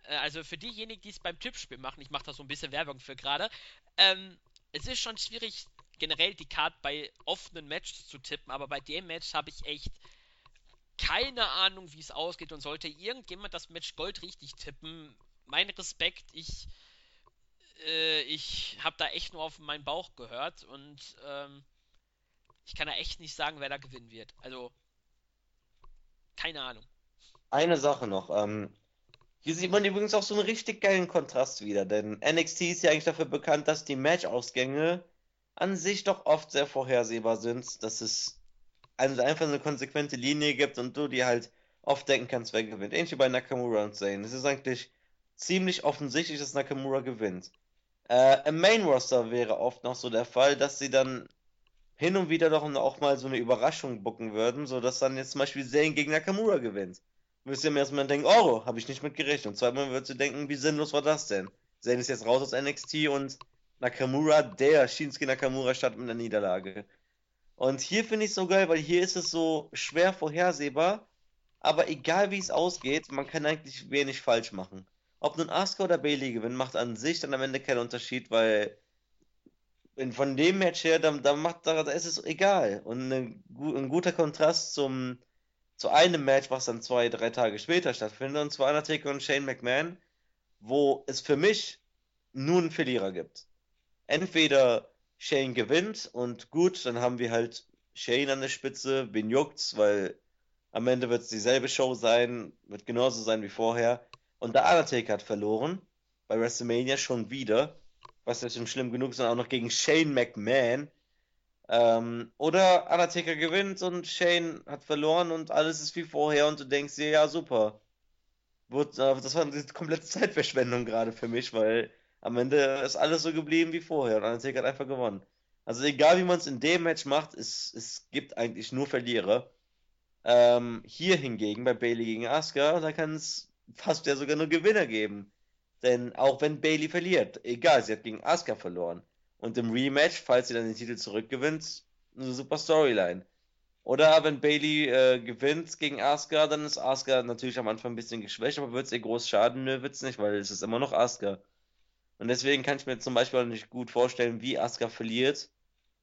Äh, also für diejenigen, die es beim Tippspiel machen, ich mache da so ein bisschen Werbung für gerade. Ähm, es ist schon schwierig, generell die Card bei offenen Matches zu tippen, aber bei dem Match habe ich echt keine Ahnung, wie es ausgeht und sollte irgendjemand das Match Gold richtig tippen, mein Respekt, ich, äh, ich habe da echt nur auf meinen Bauch gehört und ähm, ich kann da echt nicht sagen, wer da gewinnen wird. Also, keine Ahnung. Eine Sache noch. Ähm, hier sieht man übrigens auch so einen richtig geilen Kontrast wieder, denn NXT ist ja eigentlich dafür bekannt, dass die Matchausgänge an sich doch oft sehr vorhersehbar sind, dass es einfach eine konsequente Linie gibt und du dir halt oft denken kannst, wer gewinnt. Ähnlich wie bei Nakamura und Zayn. Es ist eigentlich ziemlich offensichtlich, dass Nakamura gewinnt. Äh, Im Main Roster wäre oft noch so der Fall, dass sie dann hin und wieder doch auch mal so eine Überraschung bucken würden, sodass dann jetzt zum Beispiel Zayn gegen Nakamura gewinnt. Müsst ihr mir erstmal denken, oh, habe ich nicht mit gerechnet. Und zweimal würdest du denken, wie sinnlos war das denn? Zayn ist jetzt raus aus NXT und Nakamura, der Shinsuke Nakamura statt mit einer Niederlage. Und hier finde ich es so geil, weil hier ist es so schwer vorhersehbar, aber egal wie es ausgeht, man kann eigentlich wenig falsch machen. Ob nun Asuka oder Bailey gewinnt, macht an sich dann am Ende keinen Unterschied, weil von dem Match her, da, da macht da, ist es egal. Und eine, ein guter Kontrast zum zu einem Match, was dann zwei, drei Tage später stattfindet, und zwar Undertaker und Shane McMahon, wo es für mich nur einen Verlierer gibt. Entweder Shane gewinnt und gut, dann haben wir halt Shane an der Spitze, wen juckt's, weil am Ende wird es dieselbe Show sein, wird genauso sein wie vorher. Und der Undertaker hat verloren, bei WrestleMania schon wieder, was ja schon schlimm genug ist, und auch noch gegen Shane McMahon. Ähm, oder Undertaker gewinnt und Shane hat verloren und alles ist wie vorher und du denkst dir, ja super. Das war eine komplette Zeitverschwendung gerade für mich, weil am Ende ist alles so geblieben wie vorher und Undertaker hat einfach gewonnen. Also egal wie man es in dem Match macht, es, es gibt eigentlich nur Verlierer. Ähm, hier hingegen bei Bailey gegen Asuka, da kann es fast ja sogar nur Gewinner geben. Denn auch wenn Bailey verliert, egal, sie hat gegen Asuka verloren. Und im Rematch, falls sie dann den Titel zurückgewinnt, eine super Storyline. Oder wenn Bailey äh, gewinnt gegen Asuka, dann ist Asuka natürlich am Anfang ein bisschen geschwächt, aber wird es ihr groß schaden? Nö, wird's nicht, weil es ist immer noch Asuka. Und deswegen kann ich mir zum Beispiel auch nicht gut vorstellen, wie Asuka verliert.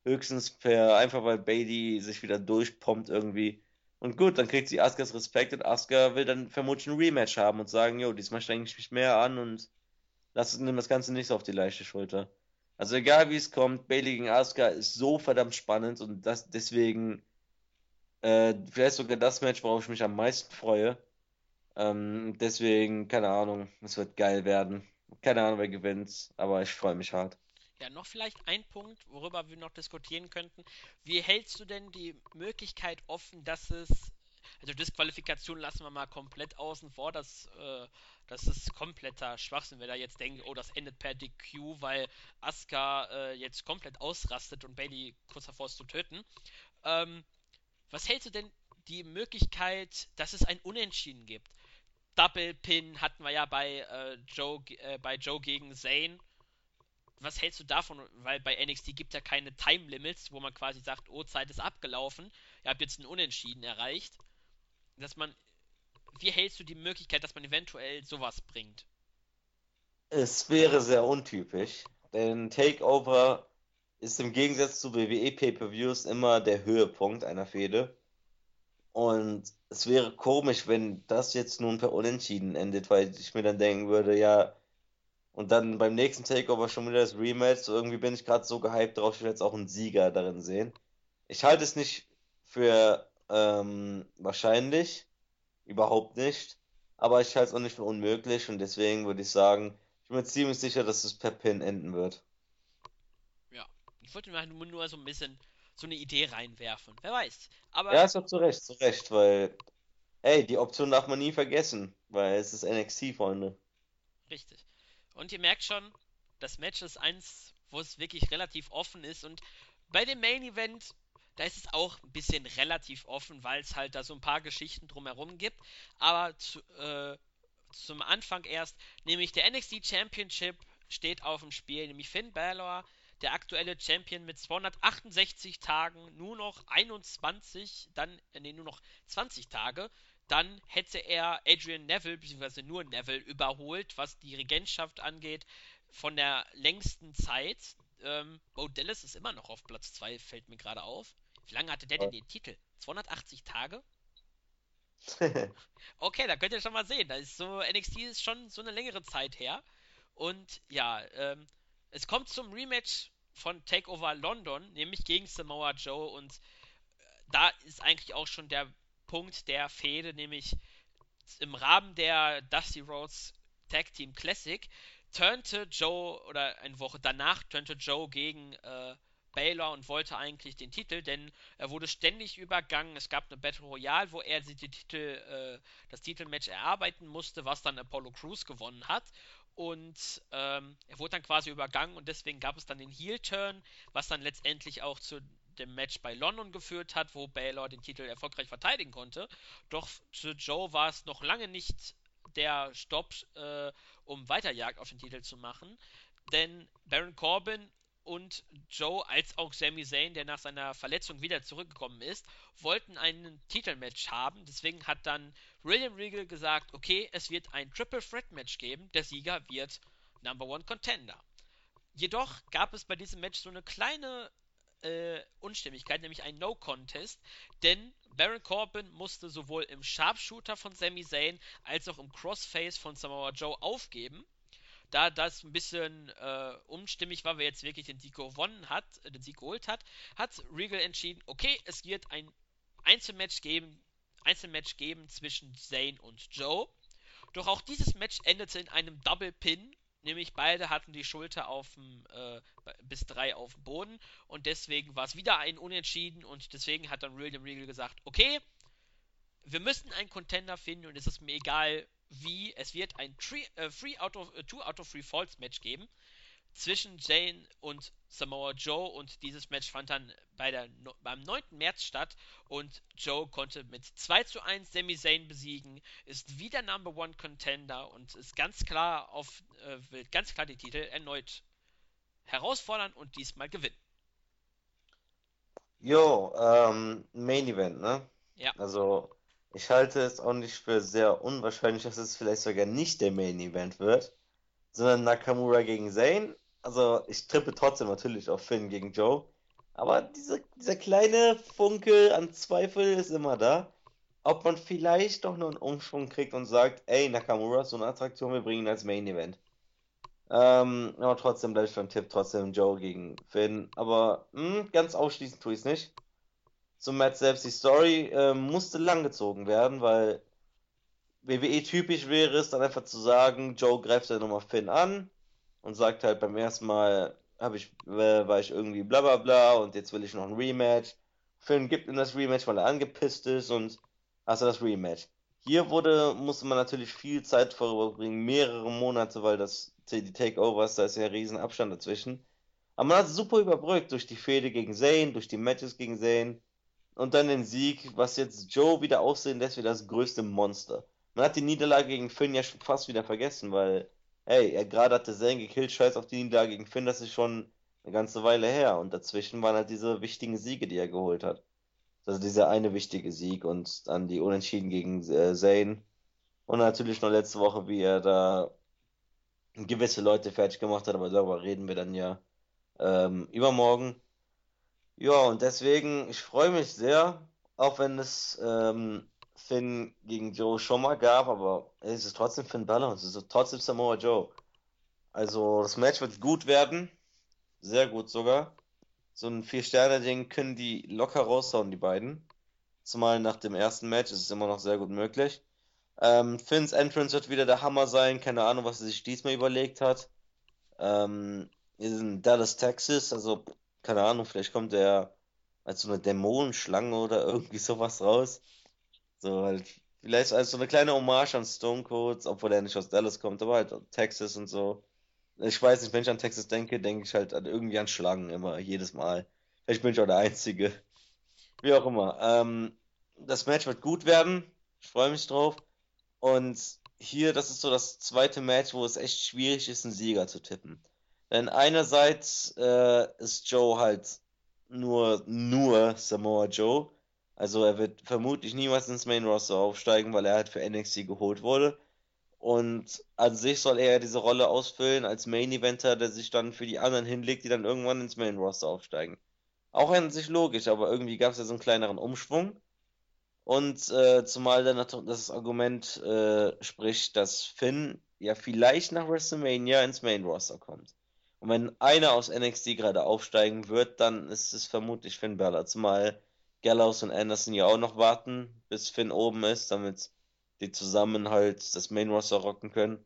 Höchstens per, einfach weil Bailey sich wieder durchpompt irgendwie. Und gut, dann kriegt sie Askas Respekt und Aska will dann vermutlich ein Rematch haben und sagen, jo, diesmal strenge ich mich mehr an und lass nimm das Ganze nicht so auf die leichte Schulter. Also egal wie es kommt, Bailey gegen Asuka ist so verdammt spannend und das deswegen äh, vielleicht sogar das Match, worauf ich mich am meisten freue. Ähm, deswegen, keine Ahnung, es wird geil werden. Keine Ahnung, wer gewinnt, aber ich freue mich hart. Ja, noch vielleicht ein Punkt, worüber wir noch diskutieren könnten. Wie hältst du denn die Möglichkeit offen, dass es, also Disqualifikation lassen wir mal komplett außen vor, dass, äh, das ist kompletter Schwachsinn, wenn da jetzt denkt, oh, das endet per DQ, weil Asuka äh, jetzt komplett ausrastet und Bailey kurz davor ist zu töten. Ähm, was hältst du denn die Möglichkeit, dass es ein Unentschieden gibt? Double Pin hatten wir ja bei, äh, Joe, äh, bei Joe gegen Zane was hältst du davon? Weil bei NXT gibt ja keine Time Limits, wo man quasi sagt, oh, Zeit ist abgelaufen, ihr habt jetzt einen Unentschieden erreicht. Dass man, wie hältst du die Möglichkeit, dass man eventuell sowas bringt? Es wäre sehr untypisch, denn Takeover ist im Gegensatz zu WWE Pay-per-Views immer der Höhepunkt einer Fehde. Und es wäre komisch, wenn das jetzt nun per Unentschieden endet, weil ich mir dann denken würde, ja, und dann beim nächsten Takeover schon wieder das Rematch. So irgendwie bin ich gerade so gehypt drauf, ich will jetzt auch einen Sieger darin sehen. Ich halte es nicht für ähm, wahrscheinlich, überhaupt nicht. Aber ich halte es auch nicht für unmöglich und deswegen würde ich sagen, ich bin mir ziemlich sicher, dass es per Pin enden wird. Ja, ich wollte mir nur so ein bisschen so eine Idee reinwerfen. Wer weiß. Aber ja, ist doch zu Recht, zu Recht, weil, ey, die Option darf man nie vergessen, weil es ist NXT, Freunde. Richtig. Und ihr merkt schon, das Match ist eins, wo es wirklich relativ offen ist. Und bei dem Main Event, da ist es auch ein bisschen relativ offen, weil es halt da so ein paar Geschichten drumherum gibt. Aber zu, äh, zum Anfang erst, nämlich der NXT Championship steht auf dem Spiel, nämlich Finn Balor, der aktuelle Champion mit 268 Tagen, nur noch 21, dann, äh, nee, nur noch 20 Tage dann hätte er Adrian Neville, beziehungsweise nur Neville, überholt, was die Regentschaft angeht, von der längsten Zeit. Ähm, Bo Dallas ist immer noch auf Platz 2, fällt mir gerade auf. Wie lange hatte der denn den Titel? 280 Tage? okay, da könnt ihr schon mal sehen. Da ist so, NXT ist schon so eine längere Zeit her. Und ja, ähm, es kommt zum Rematch von Takeover London, nämlich gegen Samoa Joe. Und äh, da ist eigentlich auch schon der Punkt der Fehde, nämlich im Rahmen der Dusty Rhodes Tag Team Classic turnte Joe, oder eine Woche danach, turnte Joe gegen äh, Baylor und wollte eigentlich den Titel, denn er wurde ständig übergangen. Es gab eine Battle Royale, wo er die Titel, äh, das Titelmatch erarbeiten musste, was dann Apollo Crews gewonnen hat. Und ähm, er wurde dann quasi übergangen und deswegen gab es dann den Heel-Turn, was dann letztendlich auch zu dem Match bei London geführt hat, wo Baylor den Titel erfolgreich verteidigen konnte. Doch für Joe war es noch lange nicht der Stopp, äh, um Weiterjagd auf den Titel zu machen. Denn Baron Corbin und Joe als auch Sami Zayn, der nach seiner Verletzung wieder zurückgekommen ist, wollten einen Titelmatch haben. Deswegen hat dann William Regal gesagt, okay, es wird ein Triple Threat Match geben. Der Sieger wird Number One Contender. Jedoch gab es bei diesem Match so eine kleine äh, Unstimmigkeit, nämlich ein No Contest, denn Baron Corbin musste sowohl im Sharpshooter von Sami Zayn als auch im Crossface von Samoa Joe aufgeben da das ein bisschen äh, unstimmig war, wer jetzt wirklich den Sieg gewonnen hat, äh, den Sieg geholt hat, hat Regal entschieden, okay, es wird ein Einzelmatch geben, Einzelmatch geben zwischen Zane und Joe. Doch auch dieses Match endete in einem Double Pin, nämlich beide hatten die Schulter auf dem, äh, bis drei auf dem Boden und deswegen war es wieder ein Unentschieden und deswegen hat dann William Regal gesagt, okay, wir müssen einen Contender finden und es ist mir egal, wie es wird ein Three, äh, three out of, äh, Two out of Three Falls Match geben zwischen Jane und Samoa Joe und dieses Match fand dann bei der, no, beim 9. März statt und Joe konnte mit 2 zu 1 Sami Zayn besiegen, ist wieder Number One Contender und ist ganz klar auf, äh, will ganz klar die Titel erneut herausfordern und diesmal gewinnen. Jo, ähm, Main Event, ne? Ja. Also ich halte es auch nicht für sehr unwahrscheinlich, dass es vielleicht sogar nicht der Main Event wird, sondern Nakamura gegen Zayn. Also ich trippe trotzdem natürlich auf Finn gegen Joe. Aber diese, dieser kleine Funke an Zweifel ist immer da. Ob man vielleicht doch nur einen Umschwung kriegt und sagt, ey, Nakamura so eine Attraktion, wir bringen ihn als Main Event. Ähm, aber trotzdem bleibe ich beim Tipp, trotzdem Joe gegen Finn. Aber mh, hm, ganz ausschließend tue ich es nicht zum Match selbst. Die Story äh, musste langgezogen werden, weil WWE typisch wäre es dann einfach zu sagen, Joe greift ja nochmal Finn an und sagt halt beim ersten Mal habe ich, äh, war ich irgendwie bla bla bla und jetzt will ich noch ein Rematch. Finn gibt ihm das Rematch, weil er angepisst ist und hast du das Rematch. Hier wurde, musste man natürlich viel Zeit verbringen, mehrere Monate, weil das die Takeovers, da ist ja ein riesen Abstand dazwischen. Aber man hat super überbrückt durch die Fehde gegen Zane, durch die Matches gegen Zane und dann den Sieg, was jetzt Joe wieder aussehen lässt wie das größte Monster. Man hat die Niederlage gegen Finn ja schon fast wieder vergessen, weil, hey, er gerade hatte Zane gekillt, scheiß auf die Niederlage gegen Finn, das ist schon eine ganze Weile her. Und dazwischen waren halt diese wichtigen Siege, die er geholt hat. Also dieser eine wichtige Sieg und dann die Unentschieden gegen äh, Zane. Und natürlich noch letzte Woche, wie er da gewisse Leute fertig gemacht hat, aber darüber reden wir dann ja ähm, übermorgen. Ja, und deswegen, ich freue mich sehr, auch wenn es ähm, Finn gegen Joe schon mal gab, aber es ist trotzdem Finn Balor, es ist trotzdem Samoa Joe. Also das Match wird gut werden, sehr gut sogar. So ein Vier-Sterne-Ding können die locker raushauen, die beiden. Zumal nach dem ersten Match ist es immer noch sehr gut möglich. Ähm, Finns Entrance wird wieder der Hammer sein, keine Ahnung, was er sich diesmal überlegt hat. Ähm, in Dallas, Texas, also keine Ahnung, vielleicht kommt er als so eine Dämonenschlange oder irgendwie sowas raus. So halt, vielleicht als so eine kleine Hommage an Stone Cold, obwohl er nicht aus Dallas kommt, aber halt Texas und so. Ich weiß nicht, wenn ich an Texas denke, denke ich halt irgendwie an Schlangen immer, jedes Mal. Vielleicht bin ich auch der Einzige. Wie auch immer. Ähm, das Match wird gut werden. Ich freue mich drauf. Und hier, das ist so das zweite Match, wo es echt schwierig ist, einen Sieger zu tippen. Denn einerseits äh, ist Joe halt nur, nur Samoa Joe. Also er wird vermutlich niemals ins Main Roster aufsteigen, weil er halt für NXT geholt wurde. Und an sich soll er diese Rolle ausfüllen als Main Eventer, der sich dann für die anderen hinlegt, die dann irgendwann ins Main Roster aufsteigen. Auch an sich logisch, aber irgendwie gab es ja so einen kleineren Umschwung. Und äh, zumal dann das Argument äh, spricht, dass Finn ja vielleicht nach WrestleMania ins Main Roster kommt. Und wenn einer aus NXT gerade aufsteigen wird, dann ist es vermutlich Finn Balor. Zumal Gallows und Anderson ja auch noch warten, bis Finn oben ist, damit die zusammen halt das Main Roster rocken können.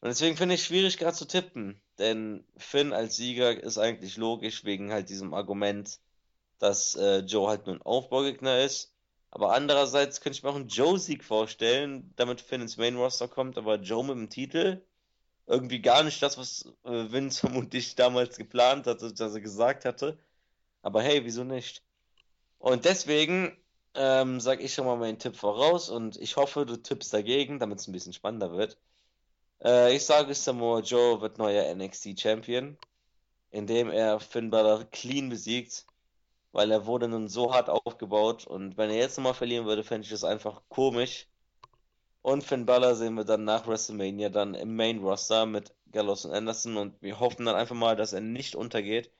Und deswegen finde ich es schwierig gerade zu tippen, denn Finn als Sieger ist eigentlich logisch wegen halt diesem Argument, dass äh, Joe halt nur ein Aufbaugegner ist. Aber andererseits könnte ich mir auch einen Joe-Sieg vorstellen, damit Finn ins Main Roster kommt, aber Joe mit dem Titel irgendwie gar nicht das, was äh, Vince vermutlich damals geplant hatte, dass er gesagt hatte. Aber hey, wieso nicht? Und deswegen ähm, sage ich schon mal meinen Tipp voraus und ich hoffe, du tippst dagegen, damit es ein bisschen spannender wird. Äh, ich sage, Samoa Joe wird neuer NXT Champion, indem er Finn Balor clean besiegt, weil er wurde nun so hart aufgebaut und wenn er jetzt nochmal verlieren würde, fände ich das einfach komisch. Und Finn Balor sehen wir dann nach WrestleMania dann im Main Roster mit Gallows und Anderson und wir hoffen dann einfach mal, dass er nicht untergeht.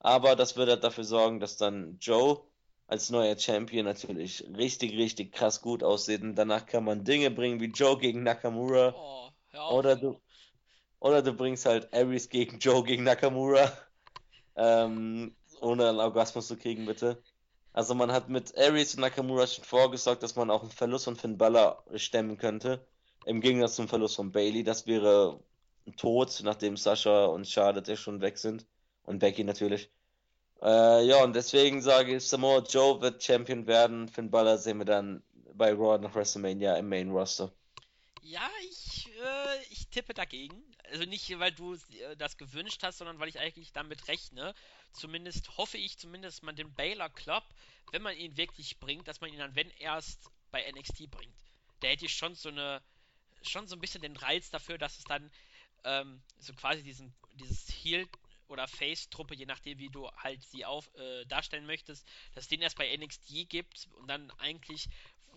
Aber das würde halt dafür sorgen, dass dann Joe als neuer Champion natürlich richtig, richtig krass gut aussieht. Und danach kann man Dinge bringen wie Joe gegen Nakamura. Oh, oder du, oder du bringst halt Aries gegen Joe gegen Nakamura. Ähm, ohne einen Orgasmus zu kriegen, bitte. Also man hat mit Aries und Nakamura schon vorgesorgt, dass man auch einen Verlust von Finn Balor stemmen könnte. Im Gegensatz zum Verlust von Bailey. Das wäre tot, nachdem Sascha und Charlotte schon weg sind. Und Becky natürlich. Äh, ja, und deswegen sage ich, Samoa Joe wird Champion werden. Finn Balor sehen wir dann bei Raw nach WrestleMania im Main Roster. Ja, ich, äh, ich tippe dagegen. Also nicht, weil du äh, das gewünscht hast, sondern weil ich eigentlich damit rechne. Zumindest hoffe ich zumindest, man den Baylor Club, wenn man ihn wirklich bringt, dass man ihn dann, wenn erst, bei NXT bringt. Da hätte ich schon so eine, schon so ein bisschen den Reiz dafür, dass es dann ähm, so quasi diesen, dieses Heal oder Face-Truppe, je nachdem, wie du halt sie auf, äh, darstellen möchtest, dass es den erst bei NXT gibt und dann eigentlich,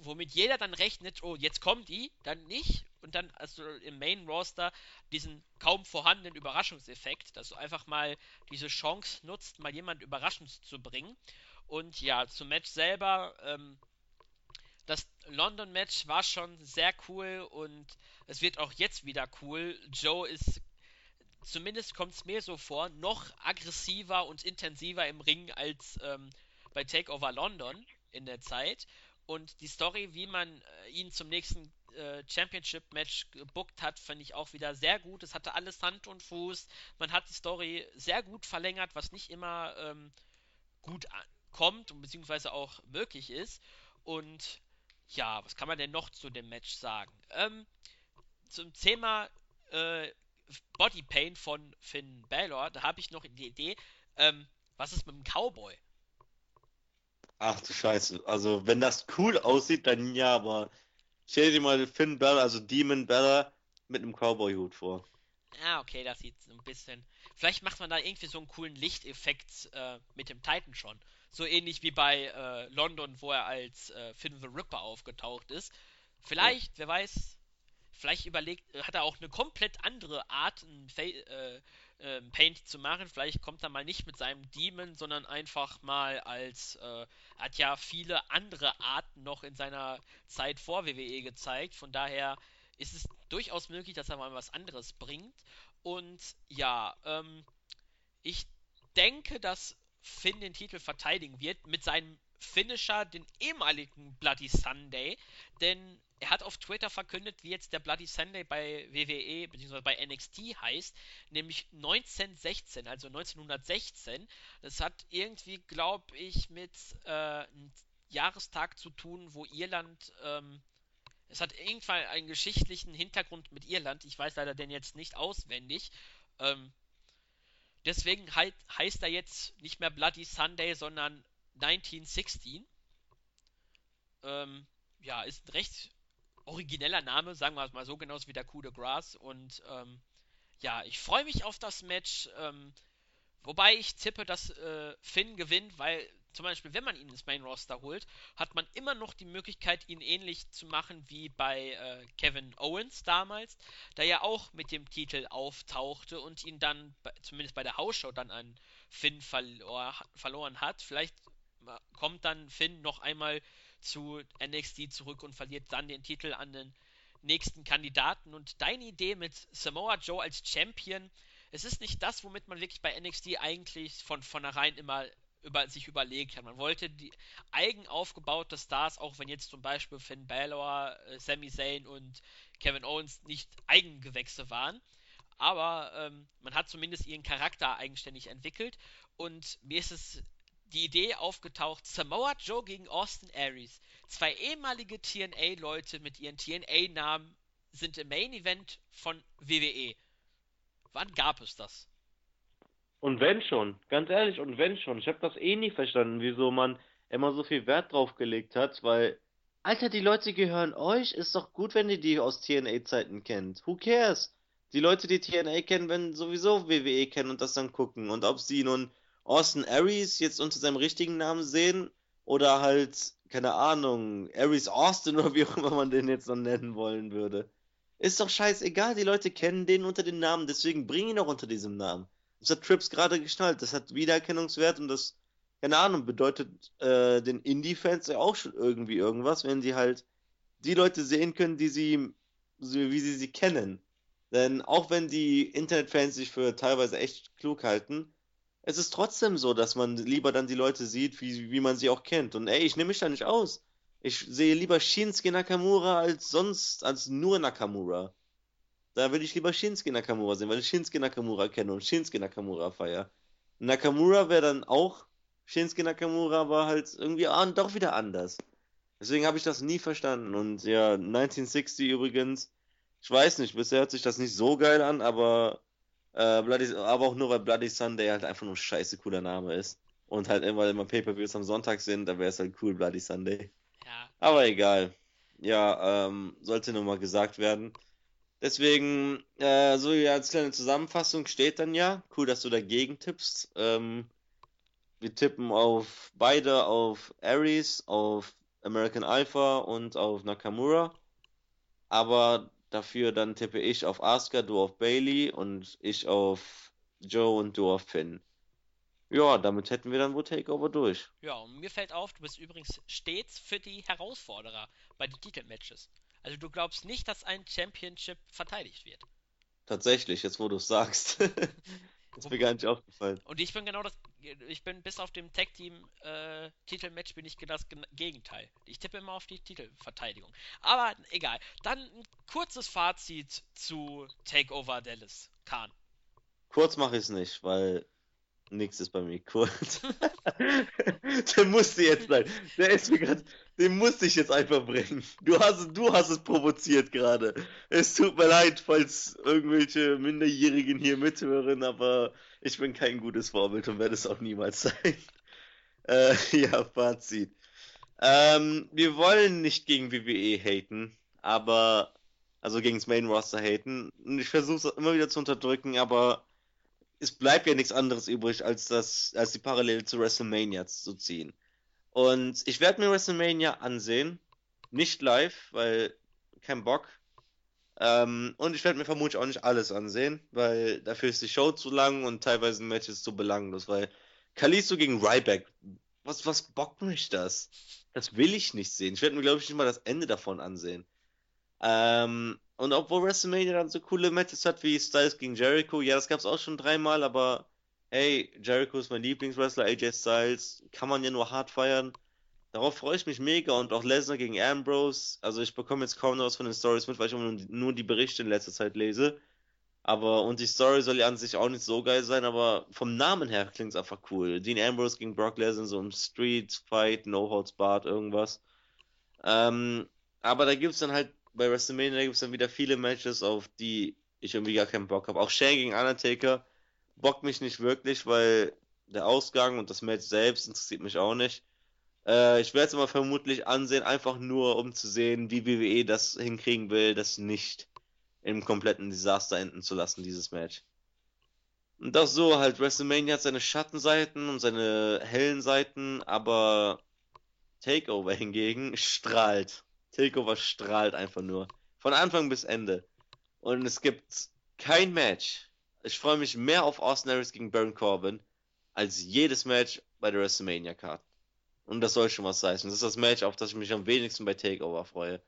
womit jeder dann rechnet, oh, jetzt kommen die, dann nicht und dann hast du im Main Roster diesen kaum vorhandenen Überraschungseffekt, dass du einfach mal diese Chance nutzt, mal jemanden überraschend zu bringen. Und ja, zum Match selber, ähm, das London-Match war schon sehr cool und es wird auch jetzt wieder cool. Joe ist zumindest kommt es mir so vor, noch aggressiver und intensiver im Ring als ähm, bei Takeover London in der Zeit. Und die Story, wie man äh, ihn zum nächsten äh, Championship-Match gebuckt hat, fand ich auch wieder sehr gut. Es hatte alles Hand und Fuß. Man hat die Story sehr gut verlängert, was nicht immer ähm, gut kommt und beziehungsweise auch möglich ist. Und ja, was kann man denn noch zu dem Match sagen? Ähm, zum Thema äh, Body Pain von Finn Balor, da habe ich noch die Idee, ähm, was ist mit dem Cowboy? Ach du Scheiße. Also, wenn das cool aussieht, dann ja, aber stell dir mal Finn Balor, also Demon Balor, mit einem Cowboy-Hut vor. Ja, okay, das sieht so ein bisschen. Vielleicht macht man da irgendwie so einen coolen Lichteffekt äh, mit dem Titan schon. So ähnlich wie bei äh, London, wo er als äh, Finn the Ripper aufgetaucht ist. Vielleicht, ja. wer weiß, Vielleicht überlegt, hat er auch eine komplett andere Art, ein äh, äh, Paint zu machen. Vielleicht kommt er mal nicht mit seinem Demon, sondern einfach mal als, äh, hat ja viele andere Arten noch in seiner Zeit vor WWE gezeigt. Von daher ist es durchaus möglich, dass er mal was anderes bringt. Und ja, ähm, ich denke, dass Finn den Titel verteidigen wird mit seinem Finisher, den ehemaligen Bloody Sunday, denn er hat auf Twitter verkündet, wie jetzt der Bloody Sunday bei WWE bzw. bei NXT heißt, nämlich 1916, also 1916. Das hat irgendwie, glaube ich, mit äh, einem Jahrestag zu tun, wo Irland ähm, es hat irgendwann einen geschichtlichen Hintergrund mit Irland. Ich weiß leider den jetzt nicht auswendig. Ähm, deswegen halt, heißt er jetzt nicht mehr Bloody Sunday, sondern 1916. Ähm, ja, ist ein recht origineller Name, sagen wir es mal so, genauso wie der Coup de Grace. Und ähm, ja, ich freue mich auf das Match. Ähm, wobei ich tippe, dass äh, Finn gewinnt, weil zum Beispiel, wenn man ihn ins Main Roster holt, hat man immer noch die Möglichkeit, ihn ähnlich zu machen wie bei äh, Kevin Owens damals, der ja auch mit dem Titel auftauchte und ihn dann, zumindest bei der Hausshow, dann an Finn verlor, verloren hat. Vielleicht kommt dann Finn noch einmal zu NXT zurück und verliert dann den Titel an den nächsten Kandidaten. Und deine Idee mit Samoa Joe als Champion, es ist nicht das, womit man wirklich bei NXT eigentlich von vornherein immer über, sich überlegt hat. Man wollte die eigen aufgebaute Stars, auch wenn jetzt zum Beispiel Finn Balor, äh, Sami Zayn und Kevin Owens nicht Eigengewächse waren, aber ähm, man hat zumindest ihren Charakter eigenständig entwickelt und mir ist es die Idee aufgetaucht, Samoa Joe gegen Austin Aries. Zwei ehemalige TNA-Leute mit ihren TNA-Namen sind im Main Event von WWE. Wann gab es das? Und wenn schon, ganz ehrlich, und wenn schon. Ich habe das eh nie verstanden, wieso man immer so viel Wert drauf gelegt hat, weil, Alter, die Leute gehören euch, ist doch gut, wenn ihr die aus TNA-Zeiten kennt. Who cares? Die Leute, die TNA kennen, werden sowieso WWE kennen und das dann gucken. Und ob sie nun Austin Aries jetzt unter seinem richtigen Namen sehen oder halt, keine Ahnung, Aries Austin oder wie auch immer man den jetzt noch nennen wollen würde. Ist doch scheißegal, die Leute kennen den unter dem Namen, deswegen bring ihn auch unter diesem Namen. Das hat Trips gerade geschnallt. Das hat Wiedererkennungswert und das, keine Ahnung, bedeutet äh, den Indie-Fans ja auch schon irgendwie irgendwas, wenn sie halt die Leute sehen können, die sie, wie sie sie kennen. Denn auch wenn die Internetfans sich für teilweise echt klug halten, es ist trotzdem so, dass man lieber dann die Leute sieht, wie, wie man sie auch kennt. Und ey, ich nehme mich da nicht aus. Ich sehe lieber Shinsuke Nakamura als sonst, als nur Nakamura. Da würde ich lieber Shinsuke Nakamura sehen, weil ich Shinsuke Nakamura kenne und Shinsuke Nakamura feier. Nakamura wäre dann auch Shinsuke Nakamura, aber halt irgendwie an, doch wieder anders. Deswegen habe ich das nie verstanden. Und ja, 1960 übrigens, ich weiß nicht, bisher hört sich das nicht so geil an, aber, äh, Bloody, aber auch nur, weil Bloody Sunday halt einfach nur ein scheiße cooler Name ist. Und halt immer, immer Pay-Per-Views am Sonntag sind, da wäre es halt cool, Bloody Sunday. Ja. Aber egal. Ja, ähm, sollte nur mal gesagt werden. Deswegen, äh, so ja, als kleine Zusammenfassung steht dann ja, cool, dass du dagegen tippst. Ähm, wir tippen auf beide, auf Aries, auf American Alpha und auf Nakamura. Aber dafür dann tippe ich auf Asuka, du auf Bailey und ich auf Joe und du auf Finn. Ja, damit hätten wir dann wohl Takeover durch. Ja, und mir fällt auf, du bist übrigens stets für die Herausforderer bei den Titelmatches. Also du glaubst nicht, dass ein Championship verteidigt wird. Tatsächlich, jetzt wo du es sagst. ist mir gar nicht aufgefallen. Und ich bin genau das, ich bin bis auf dem Tag Team äh, Titelmatch bin ich das Gegenteil. Ich tippe immer auf die Titelverteidigung. Aber egal. Dann ein kurzes Fazit zu Takeover Dallas. Khan. Kurz mache ich es nicht, weil Nix ist bei mir kurz. der musste jetzt sein. Der ist mir gerade. Den musste ich jetzt einfach bringen. Du hast, du hast es provoziert gerade. Es tut mir leid, falls irgendwelche Minderjährigen hier mithören, aber ich bin kein gutes Vorbild und werde es auch niemals sein. Äh, ja, Fazit. Ähm, wir wollen nicht gegen WWE haten, aber. Also gegen das Main Roster haten. Und ich versuche es immer wieder zu unterdrücken, aber es bleibt ja nichts anderes übrig, als das, als die Parallele zu WrestleMania zu ziehen. Und ich werde mir WrestleMania ansehen. Nicht live, weil kein Bock. Ähm, und ich werde mir vermutlich auch nicht alles ansehen, weil dafür ist die Show zu lang und teilweise Matches zu belanglos, weil Kalisto gegen Ryback, was, was bockt mich das? Das will ich nicht sehen. Ich werde mir, glaube ich, nicht mal das Ende davon ansehen. Ähm, und obwohl WrestleMania dann so coole Matches hat wie Styles gegen Jericho, ja, das gab es auch schon dreimal, aber hey, Jericho ist mein Lieblingswrestler, AJ Styles, kann man ja nur hart feiern. Darauf freue ich mich mega und auch Lesnar gegen Ambrose. Also ich bekomme jetzt kaum noch was von den Stories mit, weil ich immer nur die Berichte in letzter Zeit lese. Aber, und die Story soll ja an sich auch nicht so geil sein, aber vom Namen her klingt es einfach cool. Dean Ambrose gegen Brock Lesnar, so ein Street Fight, No Holds Barred, irgendwas. Ähm, aber da gibt es dann halt bei WrestleMania gibt es dann wieder viele Matches, auf die ich irgendwie gar keinen Bock habe. Auch Shane gegen Undertaker bockt mich nicht wirklich, weil der Ausgang und das Match selbst interessiert mich auch nicht. Äh, ich werde es aber vermutlich ansehen, einfach nur um zu sehen, wie WWE das hinkriegen will, das nicht im kompletten Desaster enden zu lassen, dieses Match. Und das so, halt, WrestleMania hat seine Schattenseiten und seine hellen Seiten, aber Takeover hingegen strahlt. Takeover strahlt einfach nur. Von Anfang bis Ende. Und es gibt kein Match. Ich freue mich mehr auf Austin Harris gegen Baron Corbin als jedes Match bei der WrestleMania Card. Und das soll schon was heißen. Das ist das Match, auf das ich mich am wenigsten bei Takeover freue.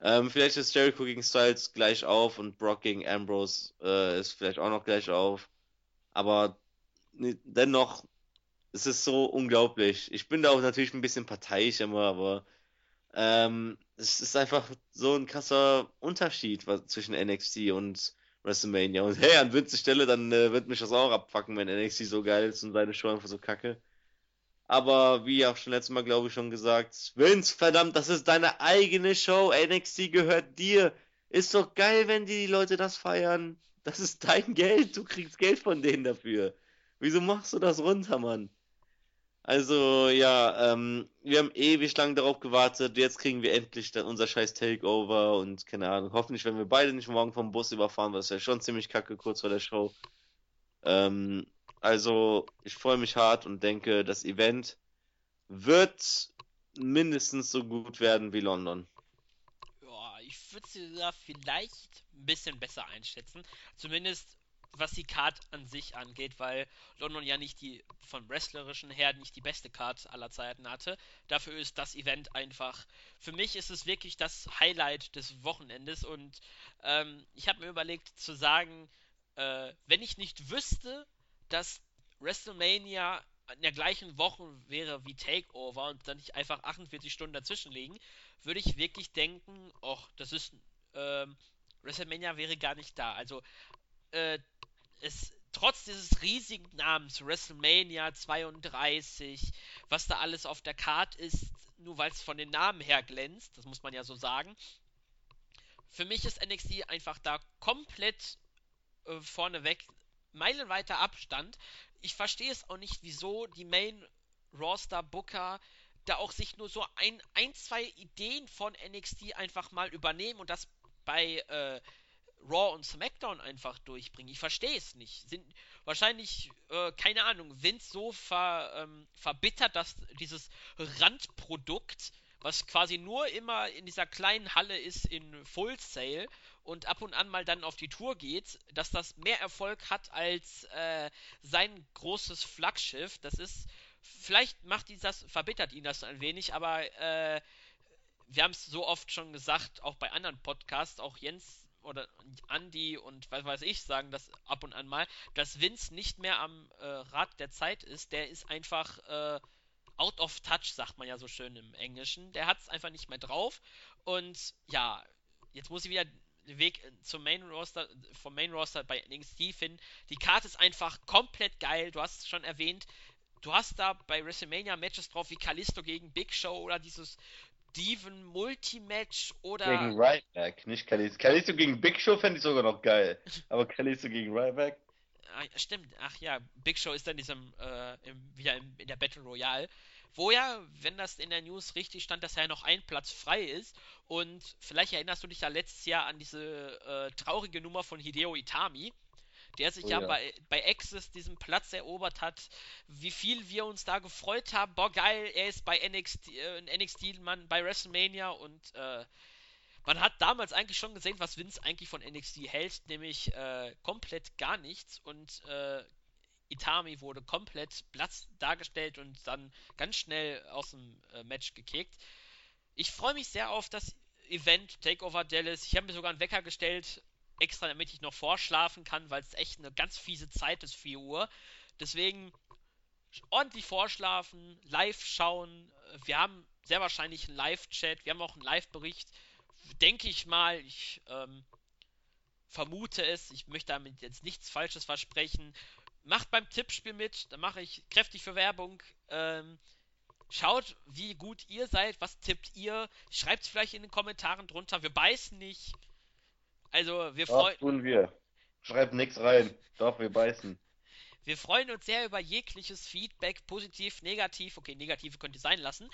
Ähm, vielleicht ist Jericho gegen Styles gleich auf und Brock gegen Ambrose äh, ist vielleicht auch noch gleich auf. Aber dennoch, es ist so unglaublich. Ich bin da auch natürlich ein bisschen parteiisch immer, aber ähm, es ist einfach so ein krasser Unterschied was, zwischen NXT und WrestleMania. Und hey, an Vince's Stelle, dann äh, wird mich das auch abfacken, wenn NXT so geil ist und seine Show einfach so kacke. Aber wie auch schon letztes Mal, glaube ich, schon gesagt, Vince, verdammt, das ist deine eigene Show. NXT gehört dir. Ist doch geil, wenn die Leute das feiern. Das ist dein Geld. Du kriegst Geld von denen dafür. Wieso machst du das runter, Mann? Also, ja, ähm, wir haben ewig lang darauf gewartet. Jetzt kriegen wir endlich dann unser scheiß Takeover und keine Ahnung. Hoffentlich werden wir beide nicht morgen vom Bus überfahren, was ja schon ziemlich kacke kurz vor der Show. Ähm, also, ich freue mich hart und denke, das Event wird mindestens so gut werden wie London. Ja, ich würde sie sogar vielleicht ein bisschen besser einschätzen. Zumindest was die Card an sich angeht, weil London ja nicht die vom wrestlerischen her nicht die beste Card aller Zeiten hatte. Dafür ist das Event einfach. Für mich ist es wirklich das Highlight des Wochenendes und ähm, ich habe mir überlegt zu sagen, äh, wenn ich nicht wüsste, dass WrestleMania in der gleichen Woche wäre wie Takeover und dann nicht einfach 48 Stunden dazwischen liegen, würde ich wirklich denken, ach, das ist äh, WrestleMania wäre gar nicht da. Also äh, es trotz dieses riesigen Namens WrestleMania 32, was da alles auf der Karte ist, nur weil es von den Namen her glänzt, das muss man ja so sagen. Für mich ist NXT einfach da komplett äh, vorneweg, meilenweiter Abstand. Ich verstehe es auch nicht, wieso die Main Roster Booker da auch sich nur so ein, ein, zwei Ideen von NXT einfach mal übernehmen und das bei äh, Raw und SmackDown einfach durchbringen. Ich verstehe es nicht. Sind wahrscheinlich, äh, keine Ahnung, Vince so ver, ähm, verbittert, dass dieses Randprodukt, was quasi nur immer in dieser kleinen Halle ist in Full Sale und ab und an mal dann auf die Tour geht, dass das mehr Erfolg hat als äh, sein großes Flaggschiff. Das ist, vielleicht macht ihn das, verbittert ihn das ein wenig, aber äh, wir haben es so oft schon gesagt, auch bei anderen Podcasts, auch Jens oder Andy und was weiß ich sagen das ab und an mal, dass Vince nicht mehr am äh, Rad der Zeit ist. Der ist einfach äh, out of touch, sagt man ja so schön im Englischen. Der hat es einfach nicht mehr drauf. Und ja, jetzt muss ich wieder den Weg zum Main Roster, vom Main Roster bei NXT finden. Die Karte ist einfach komplett geil. Du hast es schon erwähnt. Du hast da bei WrestleMania Matches drauf wie Kalisto gegen Big Show oder dieses Steven Multimatch oder. Gegen Ryback, nicht Kalisto. Kalisto gegen Big Show fände ich sogar noch geil. Aber Kalisto gegen Ryback. Ah, stimmt, ach ja, Big Show ist dann diesem, äh, im, wieder im, in der Battle Royale. Wo ja, wenn das in der News richtig stand, dass ja noch ein Platz frei ist. Und vielleicht erinnerst du dich ja letztes Jahr an diese äh, traurige Nummer von Hideo Itami, der sich oh, ja, ja, bei, bei Access diesen Platz erobert hat, wie viel wir uns da gefreut haben. Boah, geil, er ist bei NXT, äh, NXT Mann bei WrestleMania und äh, man hat damals eigentlich schon gesehen, was Vince eigentlich von NXT hält, nämlich äh, komplett gar nichts und äh, Itami wurde komplett Platz dargestellt und dann ganz schnell aus dem äh, Match gekickt. Ich freue mich sehr auf das Event Takeover Dallas. Ich habe mir sogar einen Wecker gestellt, extra damit ich noch vorschlafen kann, weil es echt eine ganz fiese Zeit ist, 4 Uhr. Deswegen ordentlich vorschlafen, live schauen. Wir haben sehr wahrscheinlich einen Live-Chat, wir haben auch einen Live-Bericht. Denke ich mal, ich ähm, vermute es, ich möchte damit jetzt nichts Falsches versprechen. Macht beim Tippspiel mit, da mache ich kräftig für Werbung. Ähm, schaut, wie gut ihr seid, was tippt ihr. Schreibt es vielleicht in den Kommentaren drunter. Wir beißen nicht. Also, wir freuen. tun wir. Schreibt nichts rein. Doch, wir beißen. Wir freuen uns sehr über jegliches Feedback, positiv, negativ. Okay, negative könnt ihr sein lassen.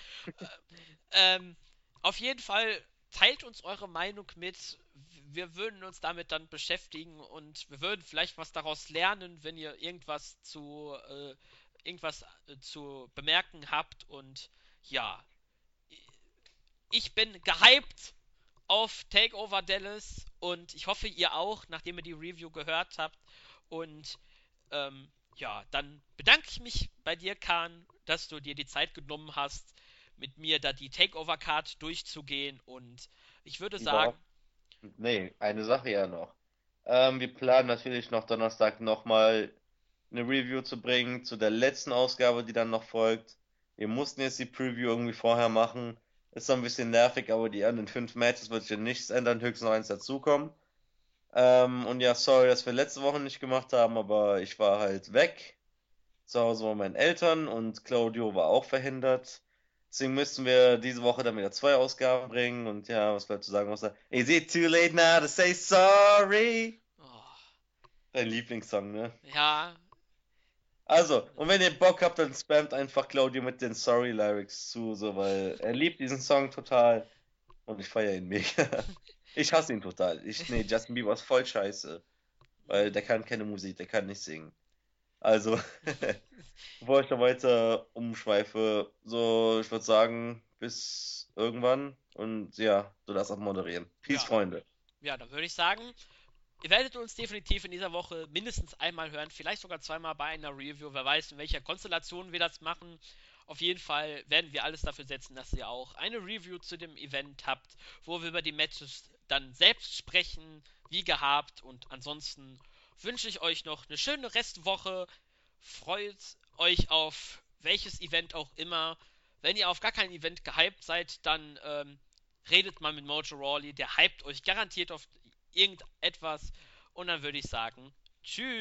ähm, auf jeden Fall teilt uns eure Meinung mit. Wir würden uns damit dann beschäftigen und wir würden vielleicht was daraus lernen, wenn ihr irgendwas zu äh, irgendwas äh, zu bemerken habt. Und ja, ich bin gehypt auf Takeover Dallas und ich hoffe, ihr auch, nachdem ihr die Review gehört habt. Und ähm, ja, dann bedanke ich mich bei dir, Kahn, dass du dir die Zeit genommen hast, mit mir da die Takeover-Card durchzugehen. Und ich würde sagen. Nee, eine Sache ja noch. Ähm, wir planen natürlich noch Donnerstag nochmal eine Review zu bringen zu der letzten Ausgabe, die dann noch folgt. Wir mussten jetzt die Preview irgendwie vorher machen. Ist so ein bisschen nervig, aber die anderen fünf Matches wird sich ja nichts ändern, höchstens noch eins dazukommen. Ähm, und ja, sorry, dass wir letzte Woche nicht gemacht haben, aber ich war halt weg. Zu Hause waren meine Eltern und Claudio war auch verhindert. Deswegen müssten wir diese Woche dann wieder zwei Ausgaben bringen und ja, was bleibt zu sagen außer Is it too late now to say sorry? Oh. Dein Lieblingssong, ne? Ja. Also, und wenn ihr Bock habt, dann spamt einfach Claudio mit den Sorry-Lyrics zu, so, weil er liebt diesen Song total und ich feiere ihn mega. Ich hasse ihn total. Ich, nee, Justin Bieber ist voll scheiße. Weil der kann keine Musik, der kann nicht singen. Also, bevor ich da weiter umschweife, so, ich würde sagen, bis irgendwann. Und ja, du darfst auch moderieren. Peace, ja. Freunde. Ja, dann würde ich sagen, ihr werdet uns definitiv in dieser Woche mindestens einmal hören, vielleicht sogar zweimal bei einer Review. Wer weiß, in welcher Konstellation wir das machen. Auf jeden Fall werden wir alles dafür setzen, dass ihr auch eine Review zu dem Event habt, wo wir über die Matches dann selbst sprechen, wie gehabt. Und ansonsten wünsche ich euch noch eine schöne Restwoche. Freut euch auf welches Event auch immer. Wenn ihr auf gar kein Event gehypt seid, dann ähm, redet mal mit Mojo Rawley. Der hypt euch garantiert auf irgendetwas. Und dann würde ich sagen, tschüss.